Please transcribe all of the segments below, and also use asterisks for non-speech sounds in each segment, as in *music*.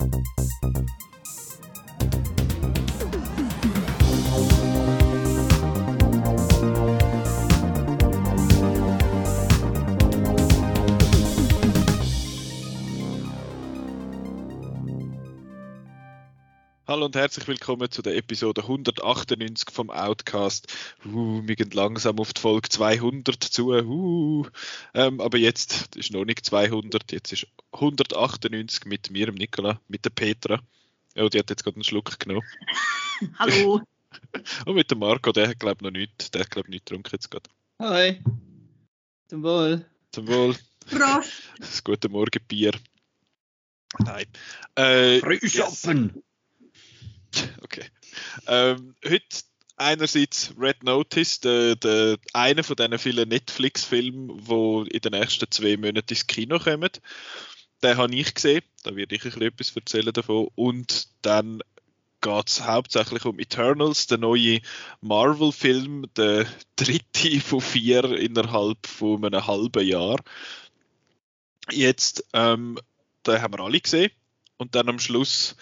Thank you. Hallo und herzlich willkommen zu der Episode 198 vom Outcast. Uh, wir gehen langsam auf die Folge 200 zu. Uh, ähm, aber jetzt ist noch nicht 200, jetzt ist 198 mit mir, dem Nicola, mit der Petra. Ja, die hat jetzt gerade einen Schluck genommen. *laughs* Hallo. *laughs* und mit dem Marco, der hat glaube ich noch nichts, der hat glaube ich nicht getrunken jetzt gerade. Hi. Zum Wohl. Zum Wohl. Prost. *laughs* Das gute Morgen Bier. Nein. Äh, Frühschaffen. *laughs* Okay. Ähm, heute einerseits Red Notice, der, der, einer von diesen vielen Netflix-Filmen, die in den nächsten zwei Monaten ins Kino kommen. Den habe ich gesehen, da werde ich ein bisschen etwas erzählen davon. Und dann geht es hauptsächlich um Eternals, der neue Marvel-Film, der dritte *laughs* von vier innerhalb von einem halben Jahr. Jetzt, ähm, den haben wir alle gesehen. Und dann am Schluss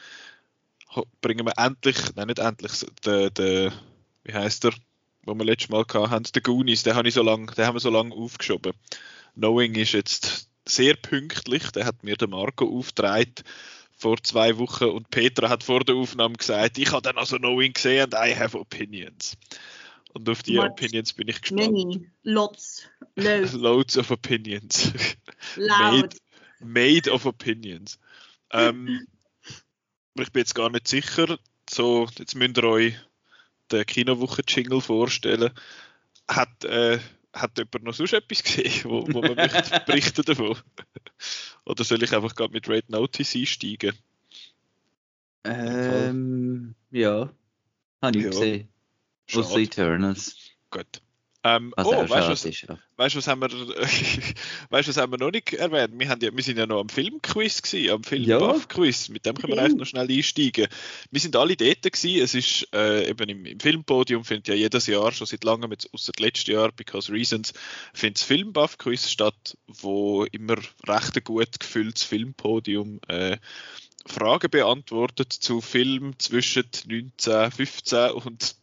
bringen wir endlich, nein nicht endlich, den, den wie heißt der, wo wir letztes Mal hatten, den Goonies, den, habe ich so lang, den haben wir so lange aufgeschoben. Knowing ist jetzt sehr pünktlich, der hat mir der Marco aufgetragen vor zwei Wochen und Petra hat vor der Aufnahme gesagt, ich habe dann also Knowing gesehen and I have opinions. Und auf die Much. Opinions bin ich gespannt. Many, lots, loads. *laughs* loads of opinions. Loud. made, made of opinions. Ähm, *laughs* ich bin jetzt gar nicht sicher. So, jetzt müsst ihr euch den Kinowochen-Jingle vorstellen. Hat, äh, hat jemand noch sonst etwas gesehen, wo, wo man möchte *laughs* berichten davon? Oder soll ich einfach gerade mit Red Notice einsteigen? Ähm, ja. Habe ich ja. gesehen. Aus Eternals. Gut. Ähm, was oh, weißt du was, ja. weißt, was, haben wir, *laughs* weißt, was haben wir noch nicht erwähnt? Wir, haben ja, wir sind ja noch am Filmquiz gewesen, am Filmbuff-Quiz. Mit dem können wir eigentlich noch schnell einsteigen. Wir sind alle dort gewesen. Es ist äh, eben im, im, Filmpodium findet ja jedes Jahr, schon seit langem, jetzt außer letztes Jahr, because reasons, findet das Filmbuff-Quiz statt, wo immer recht gut gefülltes Filmpodium äh, Fragen beantwortet zu Filmen zwischen 1915 und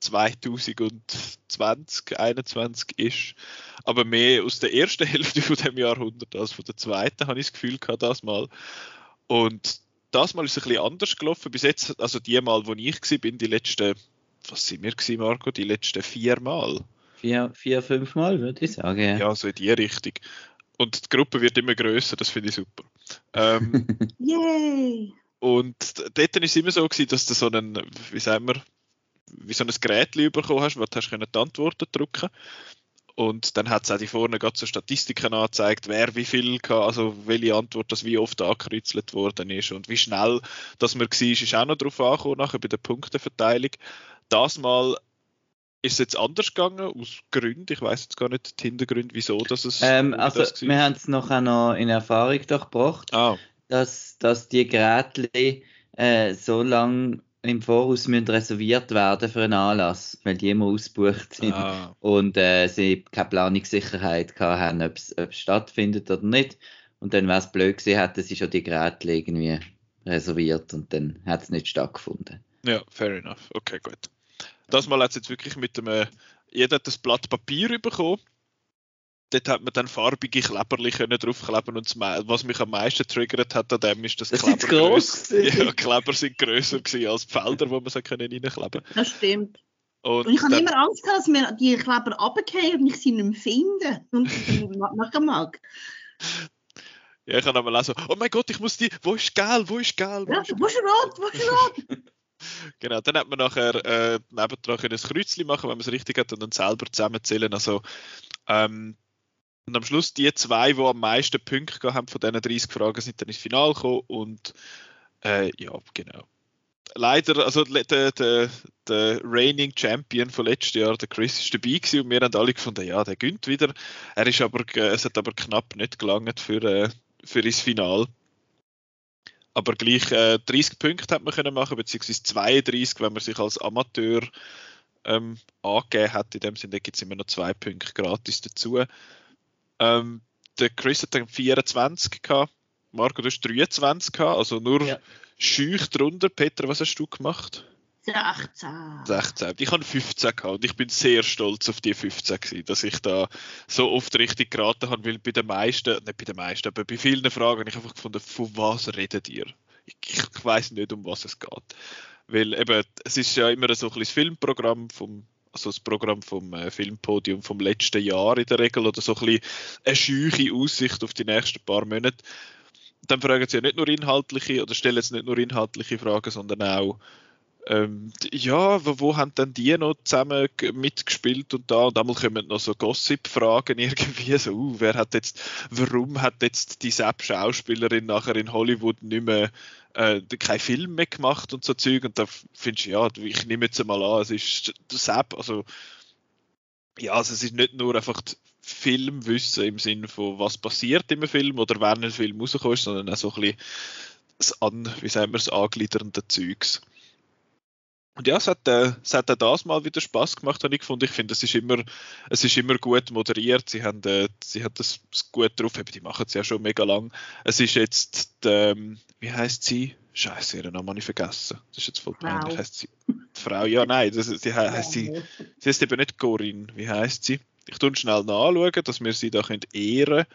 2020, 2021 ist, aber mehr aus der ersten Hälfte von dem Jahrhundert als von der zweiten, habe ich das Gefühl gehabt, das mal. Und das Mal ist es ein bisschen anders gelaufen. Bis jetzt, also die Mal, wo ich war, bin, die letzten, was sind wir gewesen, Marco, die letzten vier Mal? Vier, vier fünf Mal, würde ich sagen. Ja. ja, so in die Richtung. Und die Gruppe wird immer größer, das finde ich super. Ähm, *laughs* Yay! Und dort war es immer so, gewesen, dass du so einen, wie sagen wir, wie so ein Gerät bekommen hast, wo du hast die Antworten drücken und dann hat es auch die vorne gerade so Statistiken angezeigt, wer wie viel kann, also welche Antwort das wie oft angekreuzelt worden ist und wie schnell das man war, ist auch noch darauf angekommen, nachher bei der Punkteverteilung. Das Mal ist es jetzt anders gegangen, aus Gründen, ich weiß jetzt gar nicht die Hintergründe, wieso dass es ähm, Also das wir haben es nachher noch in Erfahrung gebracht, ah. dass, dass die Geräte äh, so lange im Voraus müssen reserviert werden für einen Anlass, weil die immer ausgebucht sind ah. und äh, sie keine Planungssicherheit haben, ob es stattfindet oder nicht. Und dann wäre es blöd gewesen, hätten sie schon die Geräte irgendwie reserviert und dann hat es nicht stattgefunden. Ja, fair enough. Okay, gut. Das Mal hat es jetzt wirklich mit dem, äh, jeder hat das Blatt Papier bekommen dort hat man dann farbige Kleberli können draufkleben und was mich am meisten triggert hat an dem ist, dass das Kleber groß ja, Kleber sind größer gewesen als die Felder, wo man sie können reinkleben. Das stimmt. Und, und ich habe immer Angst gehabt, dass mir die Kleber runterfallen und ich sie nicht mehr finde und nachher mag. Ja, ich habe aber auch so, oh mein Gott, ich muss die, wo ist Gel, wo ist Gel? Wo, ja, ist, wo ist rot, wo ist rot? *laughs* genau, dann hat man nachher äh, nebendran ein Kreuzchen machen, wenn man es richtig hat und dann selber zusammenzählen. Also ähm, und am Schluss die zwei, die am meisten Punkte haben von diesen 30 Fragen, sind dann ins Finale gekommen und äh, ja, genau. Leider, also der, der, der reigning Champion von letztes Jahr, der Chris, ist dabei gewesen und wir haben alle gefunden, ja, der gönnt wieder. Er ist aber, es hat aber knapp nicht gelangt für, äh, für das Finale. Aber gleich äh, 30 Punkte hat man können machen, beziehungsweise 32, wenn man sich als Amateur ähm, angegeben hat. In dem Sinne gibt es immer noch zwei Punkte gratis dazu. Ähm, der Chris hat dann 24 gehabt Marco, du hast 23 gehabt, also nur ja. schüch drunter. Peter, was hast du gemacht? 16. 16. Ich habe 15 gehabt und ich bin sehr stolz auf die 15 gewesen, dass ich da so oft richtig geraten habe, weil bei den meisten, nicht bei den meisten, aber bei vielen Fragen habe ich einfach gefunden, von was redet ihr? Ich, ich weiß nicht, um was es geht. Weil eben, es ist ja immer so ein bisschen Filmprogramm vom also das Programm vom äh, Filmpodium vom letzten Jahr in der Regel oder so ein bisschen eine scheuche Aussicht auf die nächsten paar Monate. Dann fragen sie ja nicht nur inhaltliche oder stellen sie nicht nur inhaltliche Fragen, sondern auch ähm, ja, wo, wo, haben denn die noch zusammen mitgespielt und da und einmal kommen noch so Gossip-Fragen irgendwie *laughs* so, uh, wer hat jetzt, warum hat jetzt die Sepp-Schauspielerin nachher in Hollywood nicht mehr äh, keinen Film mehr gemacht und so Zeug und da findest du, ja, ich nehme jetzt mal an, es ist Sepp, also ja, also es ist nicht nur einfach Filmwissen im Sinne von was passiert im Film oder wann ein Film rauskommt, sondern auch so ein bisschen das an, wie sagen wir, das angliedernde Zeugs. Und ja, es hat, äh, es hat auch das mal wieder Spaß gemacht, habe ich gefunden. Ich finde, es ist immer, es ist immer gut moderiert. Sie haben, äh, sie haben das gut drauf. Eben, die machen es ja schon mega lang. Es ist jetzt, ähm, wie heißt sie? Scheiße, ihren Namen habe ich vergessen. Das ist jetzt voll peinlich. Heißt sie die Frau? Ja, nein, das, die heißt sie. Sie heißt eben nicht Corinne. Wie heißt sie? Ich tue schnell nachschauen, dass wir sie da ehren können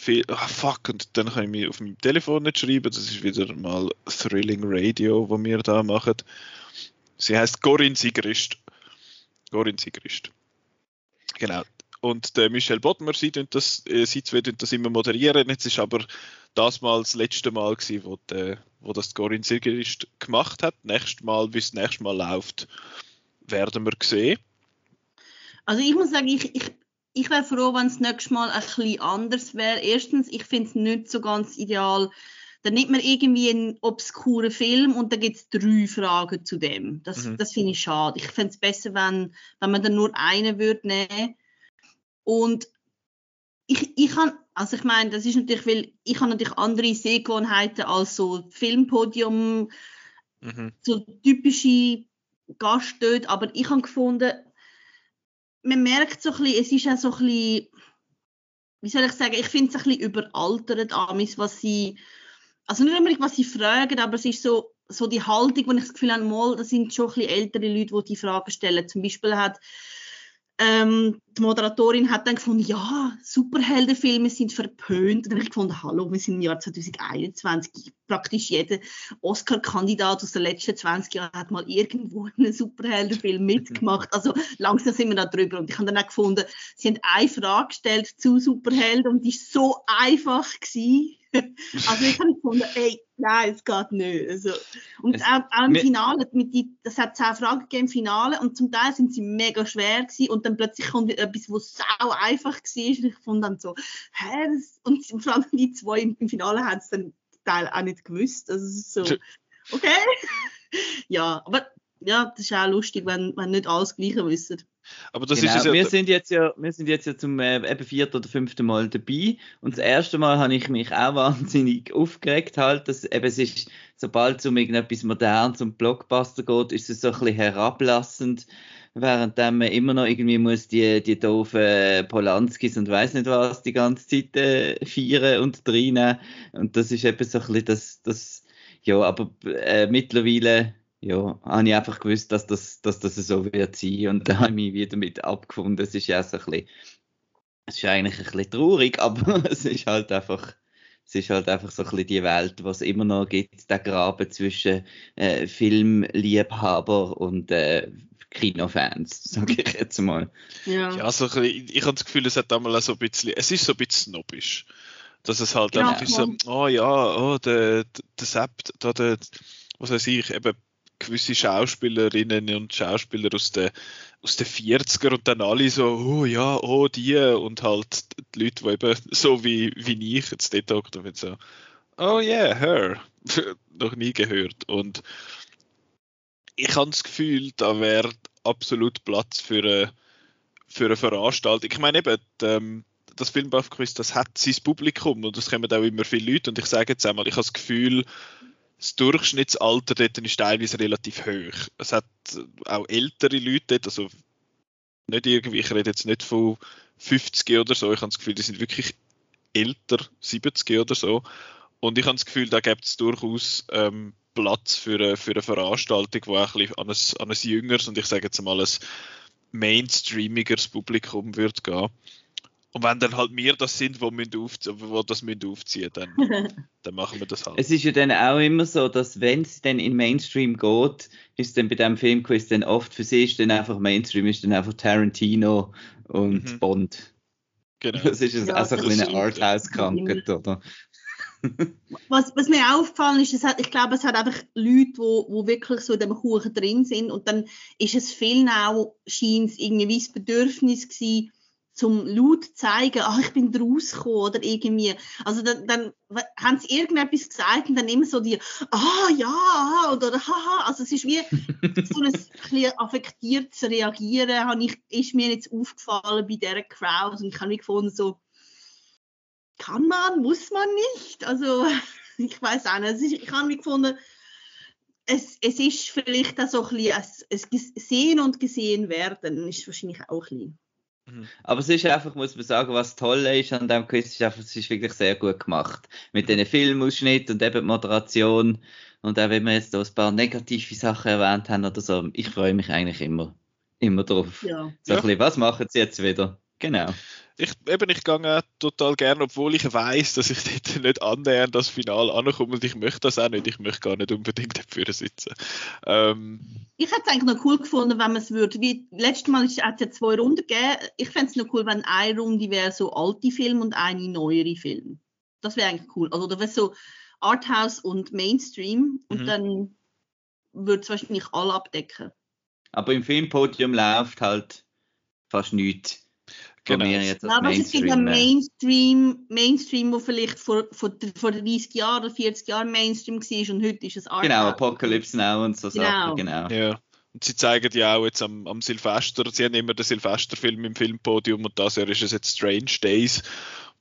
viel, oh fuck, und dann kann ich mir auf meinem Telefon nicht schreiben, das ist wieder mal Thrilling Radio, wo wir da machen. Sie heißt Corinne Sigrist. Corinne Sigrist. Genau. Und der Michel Bodmer, sie, das, äh, sie zwei das immer moderieren. Jetzt ist aber das mal das letzte Mal gewesen, wo, der, wo das Corinne Sigrist gemacht hat. Nächstes Mal, wie es nächstes Mal läuft, werden wir sehen. Also ich muss sagen, ich, ich ich wäre froh, wenn es nächstes Mal ein bisschen anders wäre. Erstens, ich finde es nicht so ganz ideal. Dann nimmt man irgendwie einen obskuren Film und dann gibt es drei Fragen zu dem. Das, mhm. das finde ich schade. Ich fände es besser, wenn, wenn man dann nur eine würde nehmen. Und ich, ich kann, also ich meine, das ist natürlich, weil ich habe natürlich andere Sehgewohnheiten als so Filmpodium, mhm. so typische Gastdöte, aber ich habe gefunden, man merkt so ein bisschen, es ist auch so ein bisschen, wie soll ich sagen, ich finde es ein bisschen überaltert, Amis, was sie, also nicht unbedingt, was sie fragen, aber es ist so, so die Haltung, wo ich das Gefühl habe, mal, das sind schon ein bisschen ältere Leute, die die Fragen stellen. Zum Beispiel hat ähm, die Moderatorin hat dann gefunden, ja, Superheldenfilme sind verpönt. Und dann habe ich gefunden, hallo, wir sind im Jahr 2021. Praktisch jeder Oscar-Kandidat aus den letzten 20 Jahren hat mal irgendwo einen Superheldenfilm mitgemacht. Also langsam sind wir da drüber. Und ich habe dann auch gefunden, sie haben eine Frage gestellt zu Superhelden und die ist so einfach gewesen. Also ich habe gefunden, ey, nein, es geht nicht. Also, und es, auch, auch, im Finale, mit die, das hat zehn Fragen gegeben im Finale und zum Teil sind sie mega schwer gewesen und dann plötzlich kommt etwas, was sau einfach war und ich fand dann so, hä, das, und vor allem die zwei im, im Finale haben es dann Teil auch nicht gewusst. Also es ist so, okay. *laughs* ja, aber ja, das ist auch lustig, wenn, wenn nicht alles Gleiche wissen. Aber das genau. ist ja wir sind jetzt ja, wir sind jetzt ja zum äh, eben vierten oder fünften Mal dabei und das erste Mal habe ich mich auch wahnsinnig aufgeregt halt, dass eben es ist, sobald es um irgendetwas Modernes und Blockbuster geht, ist es so ein bisschen herablassend, während man immer noch irgendwie muss die, die doofen Polanskis und weiß nicht was die ganze Zeit äh, feiern und drinnen und das ist eben so ein bisschen das, das ja, aber äh, mittlerweile ja, habe ich einfach gewusst, dass das, dass das so wird sein und da habe ich mich wieder mit abgefunden. Es ist ja so ein bisschen, es ist eigentlich ein bisschen traurig, *laughs* aber es ist halt einfach, es ist halt einfach so ein bisschen die Welt, was immer noch gibt, der Graben zwischen äh, Filmliebhaber und äh, Kinofans, *laughs* sage ich jetzt mal. Ja, ja also ich, ich habe das Gefühl, es hat einmal so ein bisschen, es ist so ein bisschen snobbisch. Dass es halt ja, einfach ist so, oh ja, oh, der, der Sepp, da der, was weiß ich, eben gewisse Schauspielerinnen und Schauspieler aus den, aus den 40er und dann alle so, oh ja, oh die und halt die Leute, die eben so wie, wie ich jetzt dort hockt und so, oh yeah, her, *laughs* noch nie gehört. Und ich habe das Gefühl, da wäre absolut Platz für eine, für eine Veranstaltung. Ich meine eben, ähm, das Filmbuff-Quiz, das hat sein Publikum und es kommen auch immer viele Leute. Und ich sage jetzt einmal, ich habe das Gefühl, das Durchschnittsalter dort ist teilweise relativ hoch. Es hat auch ältere Leute dort, also nicht irgendwie, ich rede jetzt nicht von 50 oder so, ich habe das Gefühl, die sind wirklich älter, 70 oder so. Und ich habe das Gefühl, da gibt es durchaus ähm, Platz für eine, für eine Veranstaltung, die auch ein bisschen an ein, an ein jüngeres und ich sage jetzt mal ein mainstreamigeres Publikum wird gehen. Und wenn dann halt wir das sind, wo, müssen auf, wo das müssen aufziehen dann, *laughs* dann machen wir das halt. Es ist ja dann auch immer so, dass wenn es dann in Mainstream geht, ist dann bei dem Filmquiz dann oft für sie ist dann einfach Mainstream, ist dann einfach Tarantino und mhm. Bond. Genau. Das ist ja, also ein kleiner Arthouse-Krankheit, oder? was, was mir aufgefallen ist, es hat, ich glaube, es hat einfach Leute, wo, wo wirklich so in dem Kuchen drin sind und dann ist es vielen auch, scheint es irgendwie das Bedürfnis gewesen, zum laut zeigen, ach, ich bin rausgekommen oder irgendwie. Also dann, dann haben sie irgendetwas gesagt und dann immer so die, ah ja, oder haha. Also es ist wie *laughs* so ein bisschen affektiertes Reagieren, habe ich, ist mir jetzt aufgefallen bei dieser Crowd und ich habe mich gefunden, so, kann man, muss man nicht. Also *laughs* ich weiß auch nicht. ich habe mich gefunden, es, es ist vielleicht auch so ein bisschen, es, es sehen und gesehen werden, ist wahrscheinlich auch ein bisschen. Mhm. Aber es ist einfach, muss man sagen, was toll ist an dem Quiz, ist einfach, es ist wirklich sehr gut gemacht. Mit den Filmausschnitt und eben Moderation. Und auch wenn wir jetzt da ein paar negative Sachen erwähnt haben oder so, ich freue mich eigentlich immer, immer drauf. Ja. So ja. ein bisschen, was machen sie jetzt wieder? Genau ich, eben, ich gehe total gerne, obwohl ich weiß, dass ich *laughs* dort nicht annähernd das Finale ankomme und ich möchte das auch nicht. Ich möchte gar nicht unbedingt dafür sitzen. Ähm, ich hätte es eigentlich noch cool gefunden, wenn man es würde. Wie letztes Mal hat es ja zwei Runden gegeben. Ich fände es noch cool, wenn eine Runde wäre so alte Filme und eine neuere Filme. Das wäre eigentlich cool. Also da wäre so Arthouse und Mainstream und mhm. dann würde es wahrscheinlich alle abdecken. Aber im Filmpodium läuft halt fast nichts Genau. Jetzt ja, aber es gibt einen Mainstream, Mainstream, wo vielleicht vor, vor, vor 30 Jahren oder 40 Jahren Mainstream war und heute ist es Art. Genau, Apocalypse Now und so genau. Sachen, genau. Ja. Und sie zeigen ja auch jetzt am, am Silvester, sie haben immer den Silvesterfilm im Filmpodium und das Jahr ist es jetzt Strange Days.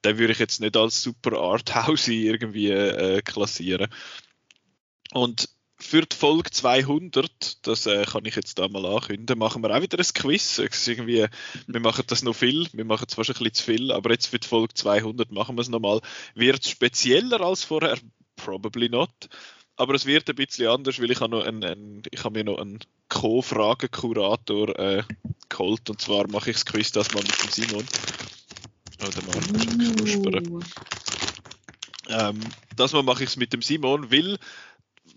Den würde ich jetzt nicht als super Arthouse *laughs* irgendwie äh, klassieren. Und für die Folge 200, das äh, kann ich jetzt da mal ankündigen, machen wir auch wieder ein Quiz. irgendwie, wir machen das noch viel, wir machen es fast ein bisschen zu viel, aber jetzt für die Folge 200 machen wir es nochmal. Wird es spezieller als vorher? Probably not. Aber es wird ein bisschen anders, weil ich habe, noch einen, einen ich habe mir noch einen Co-Fragen-Kurator äh, geholt. Und zwar mache ich das Quiz das mal mit dem Simon. Oder mal uh. ähm, das mal mache ich es mit dem Simon, weil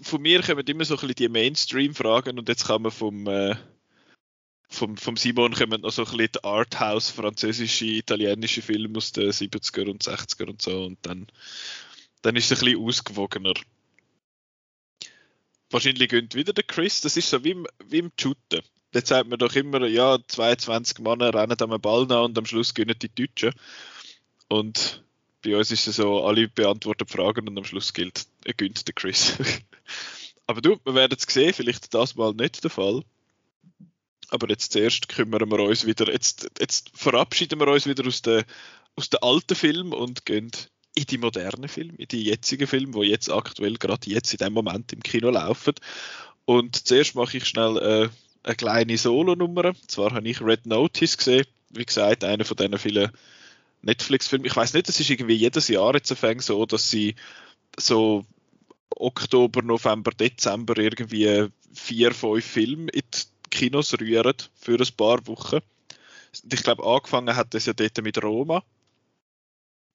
von mir kommen immer so ein bisschen die Mainstream-Fragen und jetzt kann man vom, äh, vom, vom Simon kommen noch so ein bisschen die Arthouse, französische, italienische Filme aus den 70er und 60er und so und dann, dann ist es ein bisschen ausgewogener. Wahrscheinlich gönnt wieder der Chris, das ist so wie im, wie im Shooten. Jetzt sagt man doch immer, ja, 22 Männer rennen am Ball nach und am Schluss gönnen die Deutschen. Und bei uns ist es so, alle beantworten Fragen und am Schluss gilt, er gönnt der Chris. *laughs* Aber du, wir werden es sehen, vielleicht das mal nicht der Fall. Aber jetzt zuerst kümmern wir uns wieder, jetzt, jetzt verabschieden wir uns wieder aus den, aus den alten Filmen und gehen in die modernen Filme, in die jetzigen Filme, die jetzt aktuell gerade jetzt in dem Moment im Kino laufen. Und zuerst mache ich schnell äh, eine kleine Solo-Nummer. Zwar habe ich Red Notice gesehen. Wie gesagt, einer von diesen vielen Netflix-Filmen. Ich weiß nicht, das ist irgendwie jedes Jahr jetzt so, dass sie so Oktober, November, Dezember irgendwie vier, fünf Filme in die Kinos rühren für ein paar Wochen. Ich glaube, angefangen hat das ja dort mit Roma,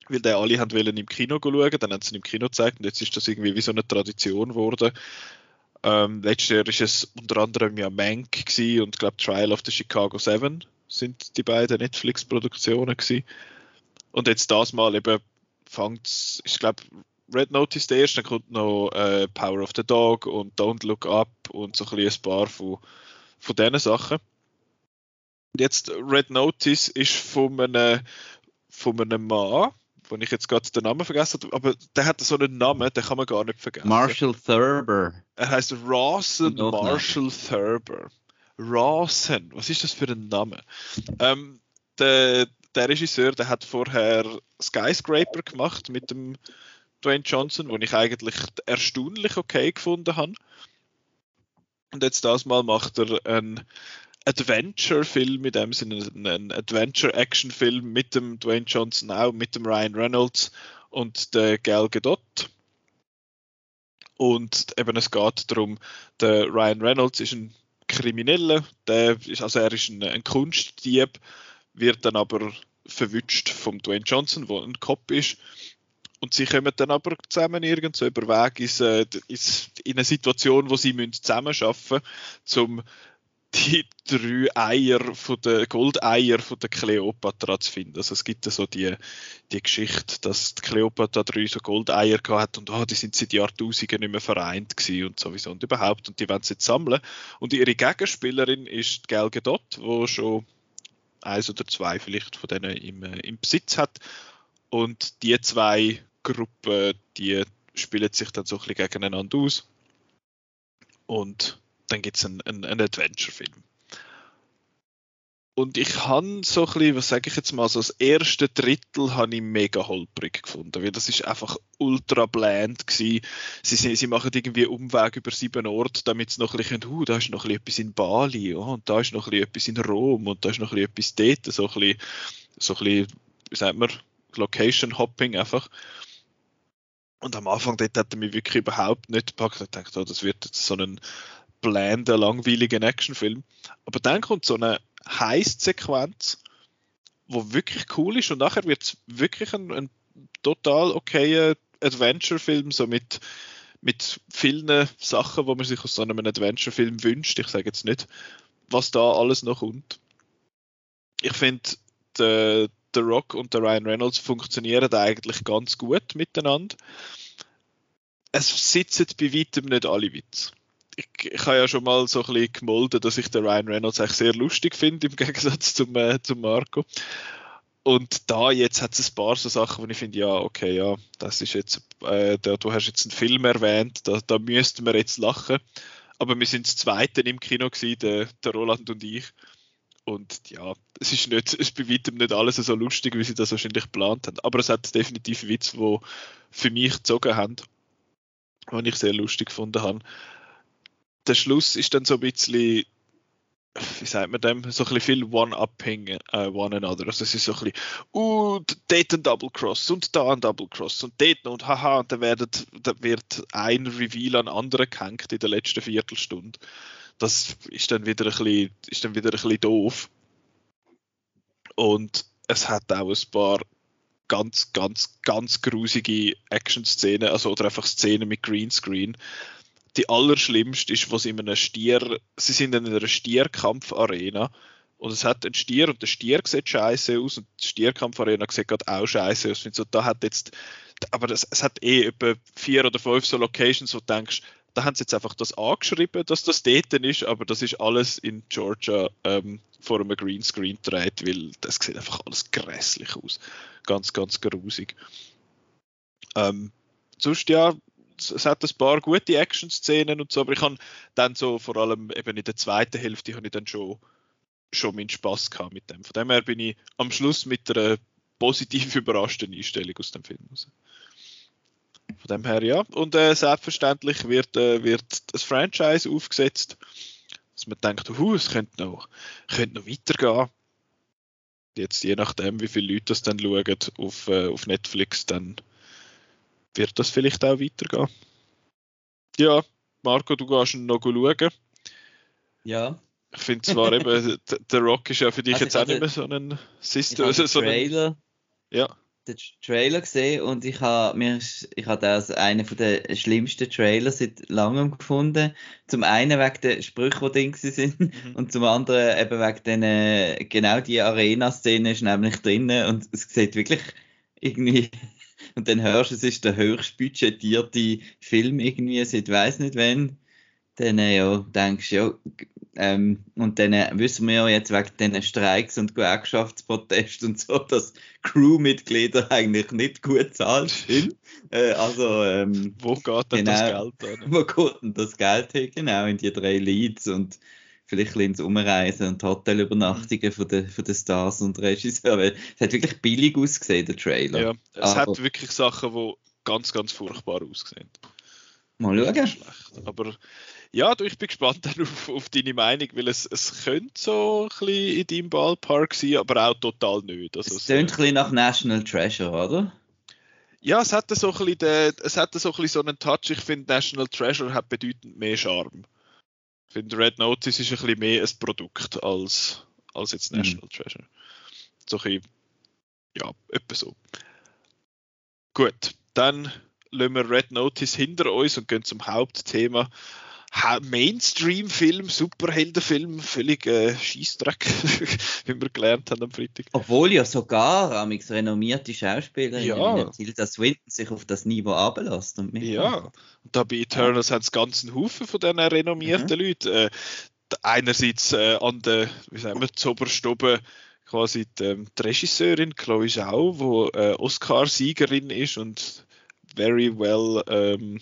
weil die alle haben wollen im Kino schauen, dann haben sie ihn im Kino gezeigt und jetzt ist das irgendwie wie so eine Tradition geworden. Ähm, letztes Jahr ist es unter anderem ja Mank und glaube Trial of the Chicago Seven sind die beiden Netflix-Produktionen gewesen. Und jetzt das Mal eben fängt ich glaube Red Notice der erste, dann kommt noch äh, Power of the Dog und Don't Look Up und so ein, ein paar von, von diesen Sachen. Jetzt Red Notice ist von einem, von einem Mann, wo ich jetzt gerade den Namen vergessen habe, aber der hat so einen Namen, den kann man gar nicht vergessen. Marshall Thurber. Er heißt Rawson Marshall Thurber. Rawson, was ist das für ein Name? Ähm, der, der Regisseur, der hat vorher Skyscraper gemacht mit dem Dwayne Johnson, den ich eigentlich erstaunlich okay gefunden habe. Und jetzt das Mal macht er einen, Adventure-Film in dem Sinne, ein Adventure-Action-Film mit dem Dwayne Johnson auch, mit dem Ryan Reynolds und der Gal Gadot. Und eben es geht darum, der Ryan Reynolds ist ein Krimineller, der ist, also er ist ein, ein Kunstdieb, wird dann aber verwünscht vom Dwayne Johnson, wo ein Cop ist. Und sie kommen dann aber zusammen irgendwo über Weg ins, äh, ins, in eine Situation, wo sie müssen zusammenarbeiten müssen, um die drei Eier von der Goldeier von der Kleopatra zu finden. Also es gibt so die, die Geschichte, dass die Kleopatra drei so Goldeier gehabt und oh, die sind seit Jahrtausenden nicht mehr vereint und sowieso und überhaupt und die wollen sie jetzt sammeln. Und ihre Gegenspielerin ist Gal Gadot, wo schon eins oder zwei vielleicht von denen im, äh, im Besitz hat und die zwei Gruppen, die spielen sich dann so ein bisschen gegeneinander aus und dann gibt es einen, einen, einen Adventure-Film. Und ich habe so ein bisschen, was sage ich jetzt mal, so das erste Drittel habe ich mega holprig gefunden, weil das ist einfach ultra bland gewesen. Sie, sie machen irgendwie Umweg über sieben Orte, damit sie noch ein bisschen, uh, da ist noch ein bisschen etwas in Bali, oh, und da ist noch ein bisschen etwas in Rom und da ist noch ein bisschen etwas dort, so ein bisschen, so ein bisschen wie sagt man, Location Hopping einfach. Und am Anfang dort hat er mich wirklich überhaupt nicht gepackt. Ich dachte, oh, das wird jetzt so ein blenden, langweiligen Actionfilm. Aber dann kommt so eine Heist-Sequenz, wo wirklich cool ist und nachher wird es wirklich ein, ein, total okayer Adventure-Film, so mit, mit vielen Sachen, wo man sich aus so einem Adventure-Film wünscht. Ich sage jetzt nicht, was da alles noch kommt. Ich finde, der Rock und der Ryan Reynolds funktionieren eigentlich ganz gut miteinander. Es sitzen bei weitem nicht alle Witze ich, ich habe ja schon mal so ein bisschen gemolden, dass ich den Ryan Reynolds eigentlich sehr lustig finde, im *laughs* Gegensatz zum, äh, zum Marco. Und da jetzt hat es ein paar so Sachen, wo ich finde, ja, okay, ja, das ist jetzt, äh, da, du hast jetzt einen Film erwähnt, da, da müssten wir jetzt lachen. Aber wir sind das Zweite im Kino gewesen, der, der Roland und ich. Und ja, es ist nicht, es ist bei weitem nicht alles so lustig, wie sie das wahrscheinlich geplant haben. Aber es hat definitiv Witze, die für mich gezogen haben, die ich sehr lustig gefunden habe der Schluss ist dann so ein bisschen, wie sagt man dem, so ein bisschen viel One-Upping uh, one another. Also es ist so ein bisschen, uh, dort ein Double Cross und da ein Double Cross und dort noch und haha, und dann, wird, dann wird ein Reveal an anderen gehängt in der letzten Viertelstunde. Das ist dann wieder ein bisschen, ist dann wieder ein bisschen doof. Und es hat auch ein paar ganz, ganz, ganz grusige Action-Szenen, also oder einfach Szenen mit Greenscreen die allerschlimmste ist, was in einem Stier, sie sind in einer Stierkampfarena und es hat einen Stier und der Stier sieht scheiße aus und die Stierkampfarena sieht gerade auch scheiße aus. So, da hat jetzt, aber das, es hat eh etwa vier oder fünf so Locations, wo du denkst, da haben sie jetzt einfach das angeschrieben, dass das dort ist, aber das ist alles in Georgia ähm, vor einem Greenscreen gedreht, weil das sieht einfach alles grässlich aus. Ganz, ganz grusig. Ähm, sonst ja, es hat ein paar gute Action-Szenen und so, aber ich habe dann so vor allem eben in der zweiten Hälfte habe ich dann schon, schon meinen Spaß gehabt mit dem. Von dem her bin ich am Schluss mit einer positiv *laughs* überraschten Einstellung aus dem Film raus. Von dem her ja. Und äh, selbstverständlich wird, äh, wird das Franchise aufgesetzt, dass man denkt, uh, es könnte noch, könnte noch weitergehen. Jetzt je nachdem, wie viele Leute das dann schauen auf, äh, auf Netflix, dann wird das vielleicht auch weitergehen. Ja, Marco, du gehst noch schauen. Ja. Ich finde zwar eben, *laughs* der Rock ist ja für dich also jetzt auch nicht mehr so ein Sister. Also so Trailer, ja. Den Trailer gesehen und ich habe mir ich habe das einen von den schlimmsten Trailer seit langem gefunden. Zum einen wegen der Sprüche, die drin sind mhm. und zum anderen eben wegen den, genau die Arena-Szene ist nämlich drin und es sieht wirklich irgendwie und dann hörst du, es ist der höchst budgetierte Film irgendwie seit weiß nicht wann, dann äh, ja, denkst du, ja, ähm, und dann äh, wissen wir ja jetzt wegen diesen Streiks und Gewerkschaftsprotesten und so, dass Crewmitglieder eigentlich nicht gut zahlt sind. Äh, also, ähm, wo geht denn genau, das Geld hin? *laughs* Wo geht denn das Geld hin? Genau, in die drei Leads und vielleicht ein ins Umreisen und Hotelübernachtungen von den, von den Stars und Regisseuren. Es hat wirklich billig ausgesehen, der Trailer. Ja, es Aber, hat wirklich Sachen, die ganz, ganz furchtbar aussehen. Mal schauen. Schlecht. Aber ja, du, ich bin gespannt dann auf, auf deine Meinung, weil es, es könnte so ein bisschen in deinem Ballpark sein, aber auch total nicht. Also es klingt ein bisschen nach National Treasure, oder? Ja, es hat so ein bisschen, den, es hat so, ein bisschen so einen Touch. Ich finde, National Treasure hat bedeutend mehr Charme. Ich finde, Red Notice ist ein bisschen mehr ein Produkt als, als jetzt mhm. National mhm. Treasure. So ein bisschen, ja, etwa so. Gut, dann lassen wir Red Notice hinter uns und gehen zum Hauptthema. Mainstream-Film, Superheldenfilm, völlig äh, Scheißdreck, *laughs* wie wir gelernt haben am Freitag. Obwohl ja sogar amix renommierte Schauspielerin ja. Tilda Swinton sich auf das Niveau ablässt. Und ja, und da bei Eternals ja. haben es ganzen Haufen von diesen renommierten mhm. Leuten. Äh, einerseits äh, an der, wie sagen wir, Zoberstube quasi die, ähm, die Regisseurin Chloe Zhao, die äh, Oscar-Siegerin ist und very well, ähm,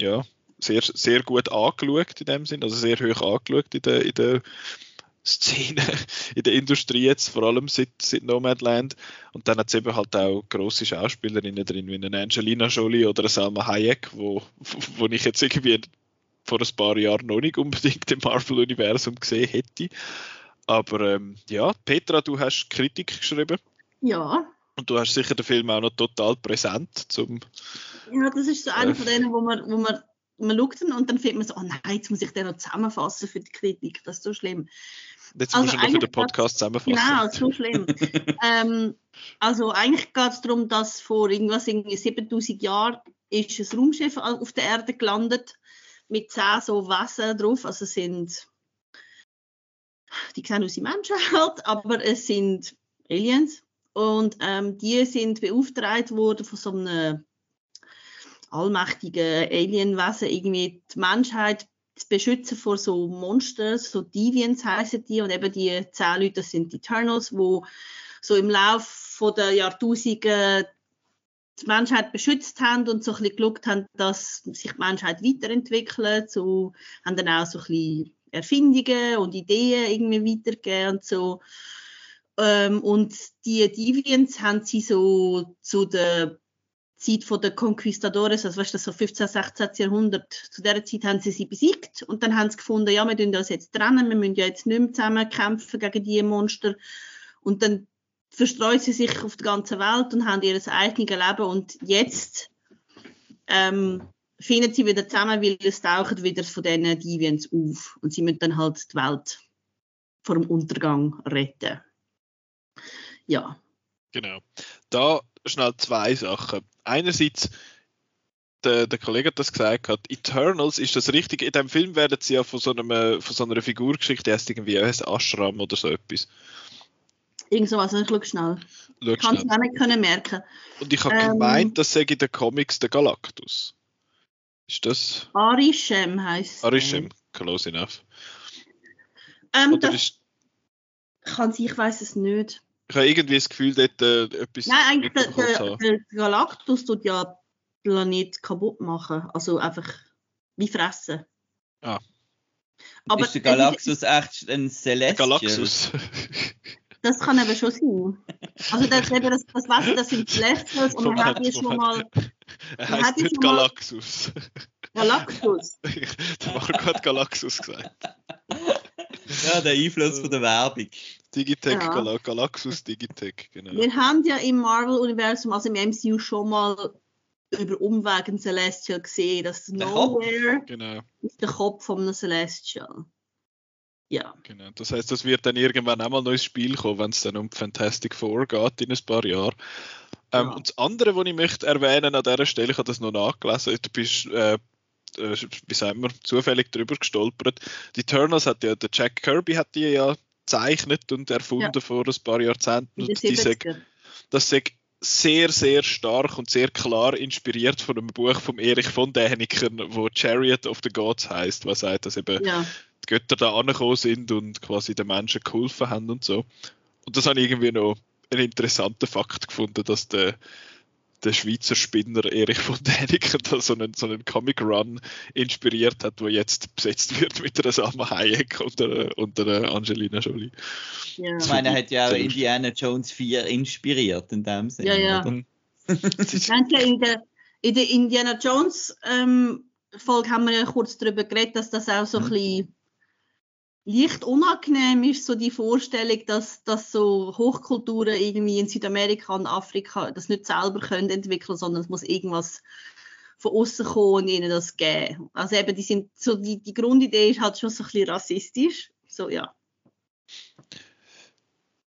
ja, sehr, sehr gut angeschaut in dem Sinn, also sehr hoch angeschaut in der, in der Szene, *laughs* in der Industrie jetzt, vor allem seit, seit Nomadland. Und dann hat es eben halt auch grosse Schauspielerinnen drin, wie eine Angelina Jolie oder eine Salma Hayek, wo, *laughs* wo ich jetzt irgendwie vor ein paar Jahren noch nicht unbedingt im Marvel-Universum gesehen hätte. Aber ähm, ja, Petra, du hast Kritik geschrieben. Ja. Und du hast sicher den Film auch noch total präsent zum. Ja, das ist so einer äh, von denen, wo man, wo man, man schaut und dann findet man so, oh nein, jetzt muss ich den noch zusammenfassen für die Kritik. Das ist so schlimm. Jetzt also musst du noch für den Podcast zusammenfassen. Genau, so schlimm. *laughs* ähm, also eigentlich geht es darum, dass vor irgendwas irgendwie 7000 Jahren ist ein Raumschiff auf der Erde gelandet mit zehn so Wesen drauf. Also sind die sehen aus wie Menschen *laughs* halt, aber es sind Aliens und ähm, die sind beauftragt worden von so einem allmächtigen Alienwesen, irgendwie die Menschheit zu beschützen vor so Monstern, so Deviants heißen die und eben die zehn Leute, das sind die Eternals, wo so im Laufe der Jahrtausende die Menschheit beschützt haben und so ein bisschen geschaut haben, dass sich die Menschheit weiterentwickelt, so haben dann auch so ein bisschen Erfindungen und Ideen irgendwie weitergegeben und so. Ähm, und die Deviants haben sie so zu der Zeit der Conquistadores, also weißt du, so 15, 16. Jahrhundert, zu der Zeit haben sie sie besiegt und dann haben sie gefunden, ja, wir müssen uns jetzt trennen, wir müssen ja jetzt nicht mehr zusammen kämpfen gegen diese Monster und dann verstreuen sie sich auf die ganze Welt und haben ihr eigenes Leben und jetzt ähm, finden sie wieder zusammen, weil es tauchen wieder von diesen Deviants auf. Und sie müssen dann halt die Welt vor dem Untergang retten. Ja. Genau. Da schnell zwei Sachen. Einerseits, der, der Kollege hat das gesagt, hat, Eternals ist das richtig. In dem Film werden sie ja von so, einem, von so einer Figur geschickt, die heißt irgendwie heißt Ashram oder so etwas. Irgend sowas, also ich schaue schnell. Schau ich kann es auch nicht können merken. Und ich habe ähm, gemeint, das sei in den Comics der Galactus. Ist das? Arishem heißt Arishem, close enough. Ähm, Oder das ist... kann sein, ich weiß es nicht. Ich habe irgendwie das Gefühl, dort äh, etwas. Nein, eigentlich der, der, der, Galactus tut ja Planet kaputt machen. Also einfach wie fressen. Ah. Aber ist der Galaxus echt ein Celestial? Galaxus. *laughs* Das kann eben schon sein. Also das, das, das Wasser, das sind Celestials und man hat hier schon mal... Er heißt nicht Galaxus. Galaxus? *laughs* der Marco hat Galaxus gesagt. *laughs* Ja, der Einfluss von der Werbung. Digitech, ja. Gal Galaxus Digitech, genau. Wir haben ja im Marvel-Universum, also im MCU, schon mal über Umwegen Celestial gesehen. Das Nowhere genau. ist der Kopf von einem Celestial. Ja. Genau. Das heißt, das wird dann irgendwann einmal ein neues Spiel kommen, wenn es dann um Fantastic Four geht in ein paar Jahren. Ähm, ja. Und das andere, was ich möchte erwähnen an dieser Stelle, ich habe das noch nachgelesen, du bist, äh, äh, wie sagen wir, zufällig drüber gestolpert. Die Eternals hat ja, der Jack Kirby hat die ja gezeichnet und erfunden ja. vor ein paar Jahrzehnten. Und die sag, das sagt sehr, sehr stark und sehr klar inspiriert von einem Buch von Erich von Däniken, wo Chariot of the Gods heißt, was sagt, dass eben ja die Götter da angekommen sind und quasi den Menschen geholfen haben und so. Und das habe ich irgendwie noch einen interessanten Fakt gefunden, dass der, der Schweizer Spinner Erich von Däniken da so einen, so einen Comic Run inspiriert hat, wo jetzt besetzt wird mit einer Salma Hayek und einer, und einer Angelina Jolie. Ja. Ich meine, er hat ja auch Indiana Jones 4 inspiriert in dem Sinne. Ja, ja. in, der, in der Indiana Jones ähm, Folge haben wir ja kurz darüber geredet, dass das auch so mhm. ein bisschen leicht unangenehm ist, so die Vorstellung, dass, dass so Hochkulturen irgendwie in Südamerika und Afrika das nicht selber können entwickeln, sondern es muss irgendwas von außen kommen und ihnen das geben. Also eben, die sind so, die, die Grundidee ist halt schon so ein bisschen rassistisch. So, ja.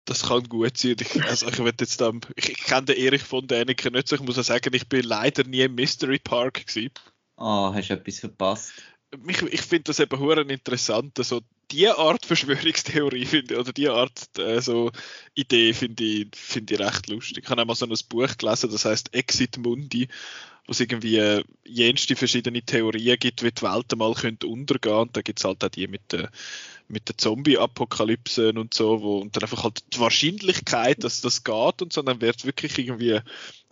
Das kann gut sein. Ich, also ich, jetzt ich, ich kenne den Erich von Däniken nicht so. Ich muss auch sagen, ich bin leider nie im Mystery Park gewesen. Ah, oh, hast du etwas verpasst? Mich, ich finde das eben hören interessant. Also die Art Verschwörungstheorie finde oder die Art äh, so Idee finde ich, find ich recht lustig. Ich habe einmal so ein Buch gelesen, das heißt Exit Mundi, wo es irgendwie äh, jenste verschiedene Theorien gibt, wie die Welt einmal könnte untergehen. Und da gibt es halt auch die mit der, mit der Zombie-Apokalypse und so, wo und dann einfach halt die Wahrscheinlichkeit, dass das geht und so, dann wird wirklich irgendwie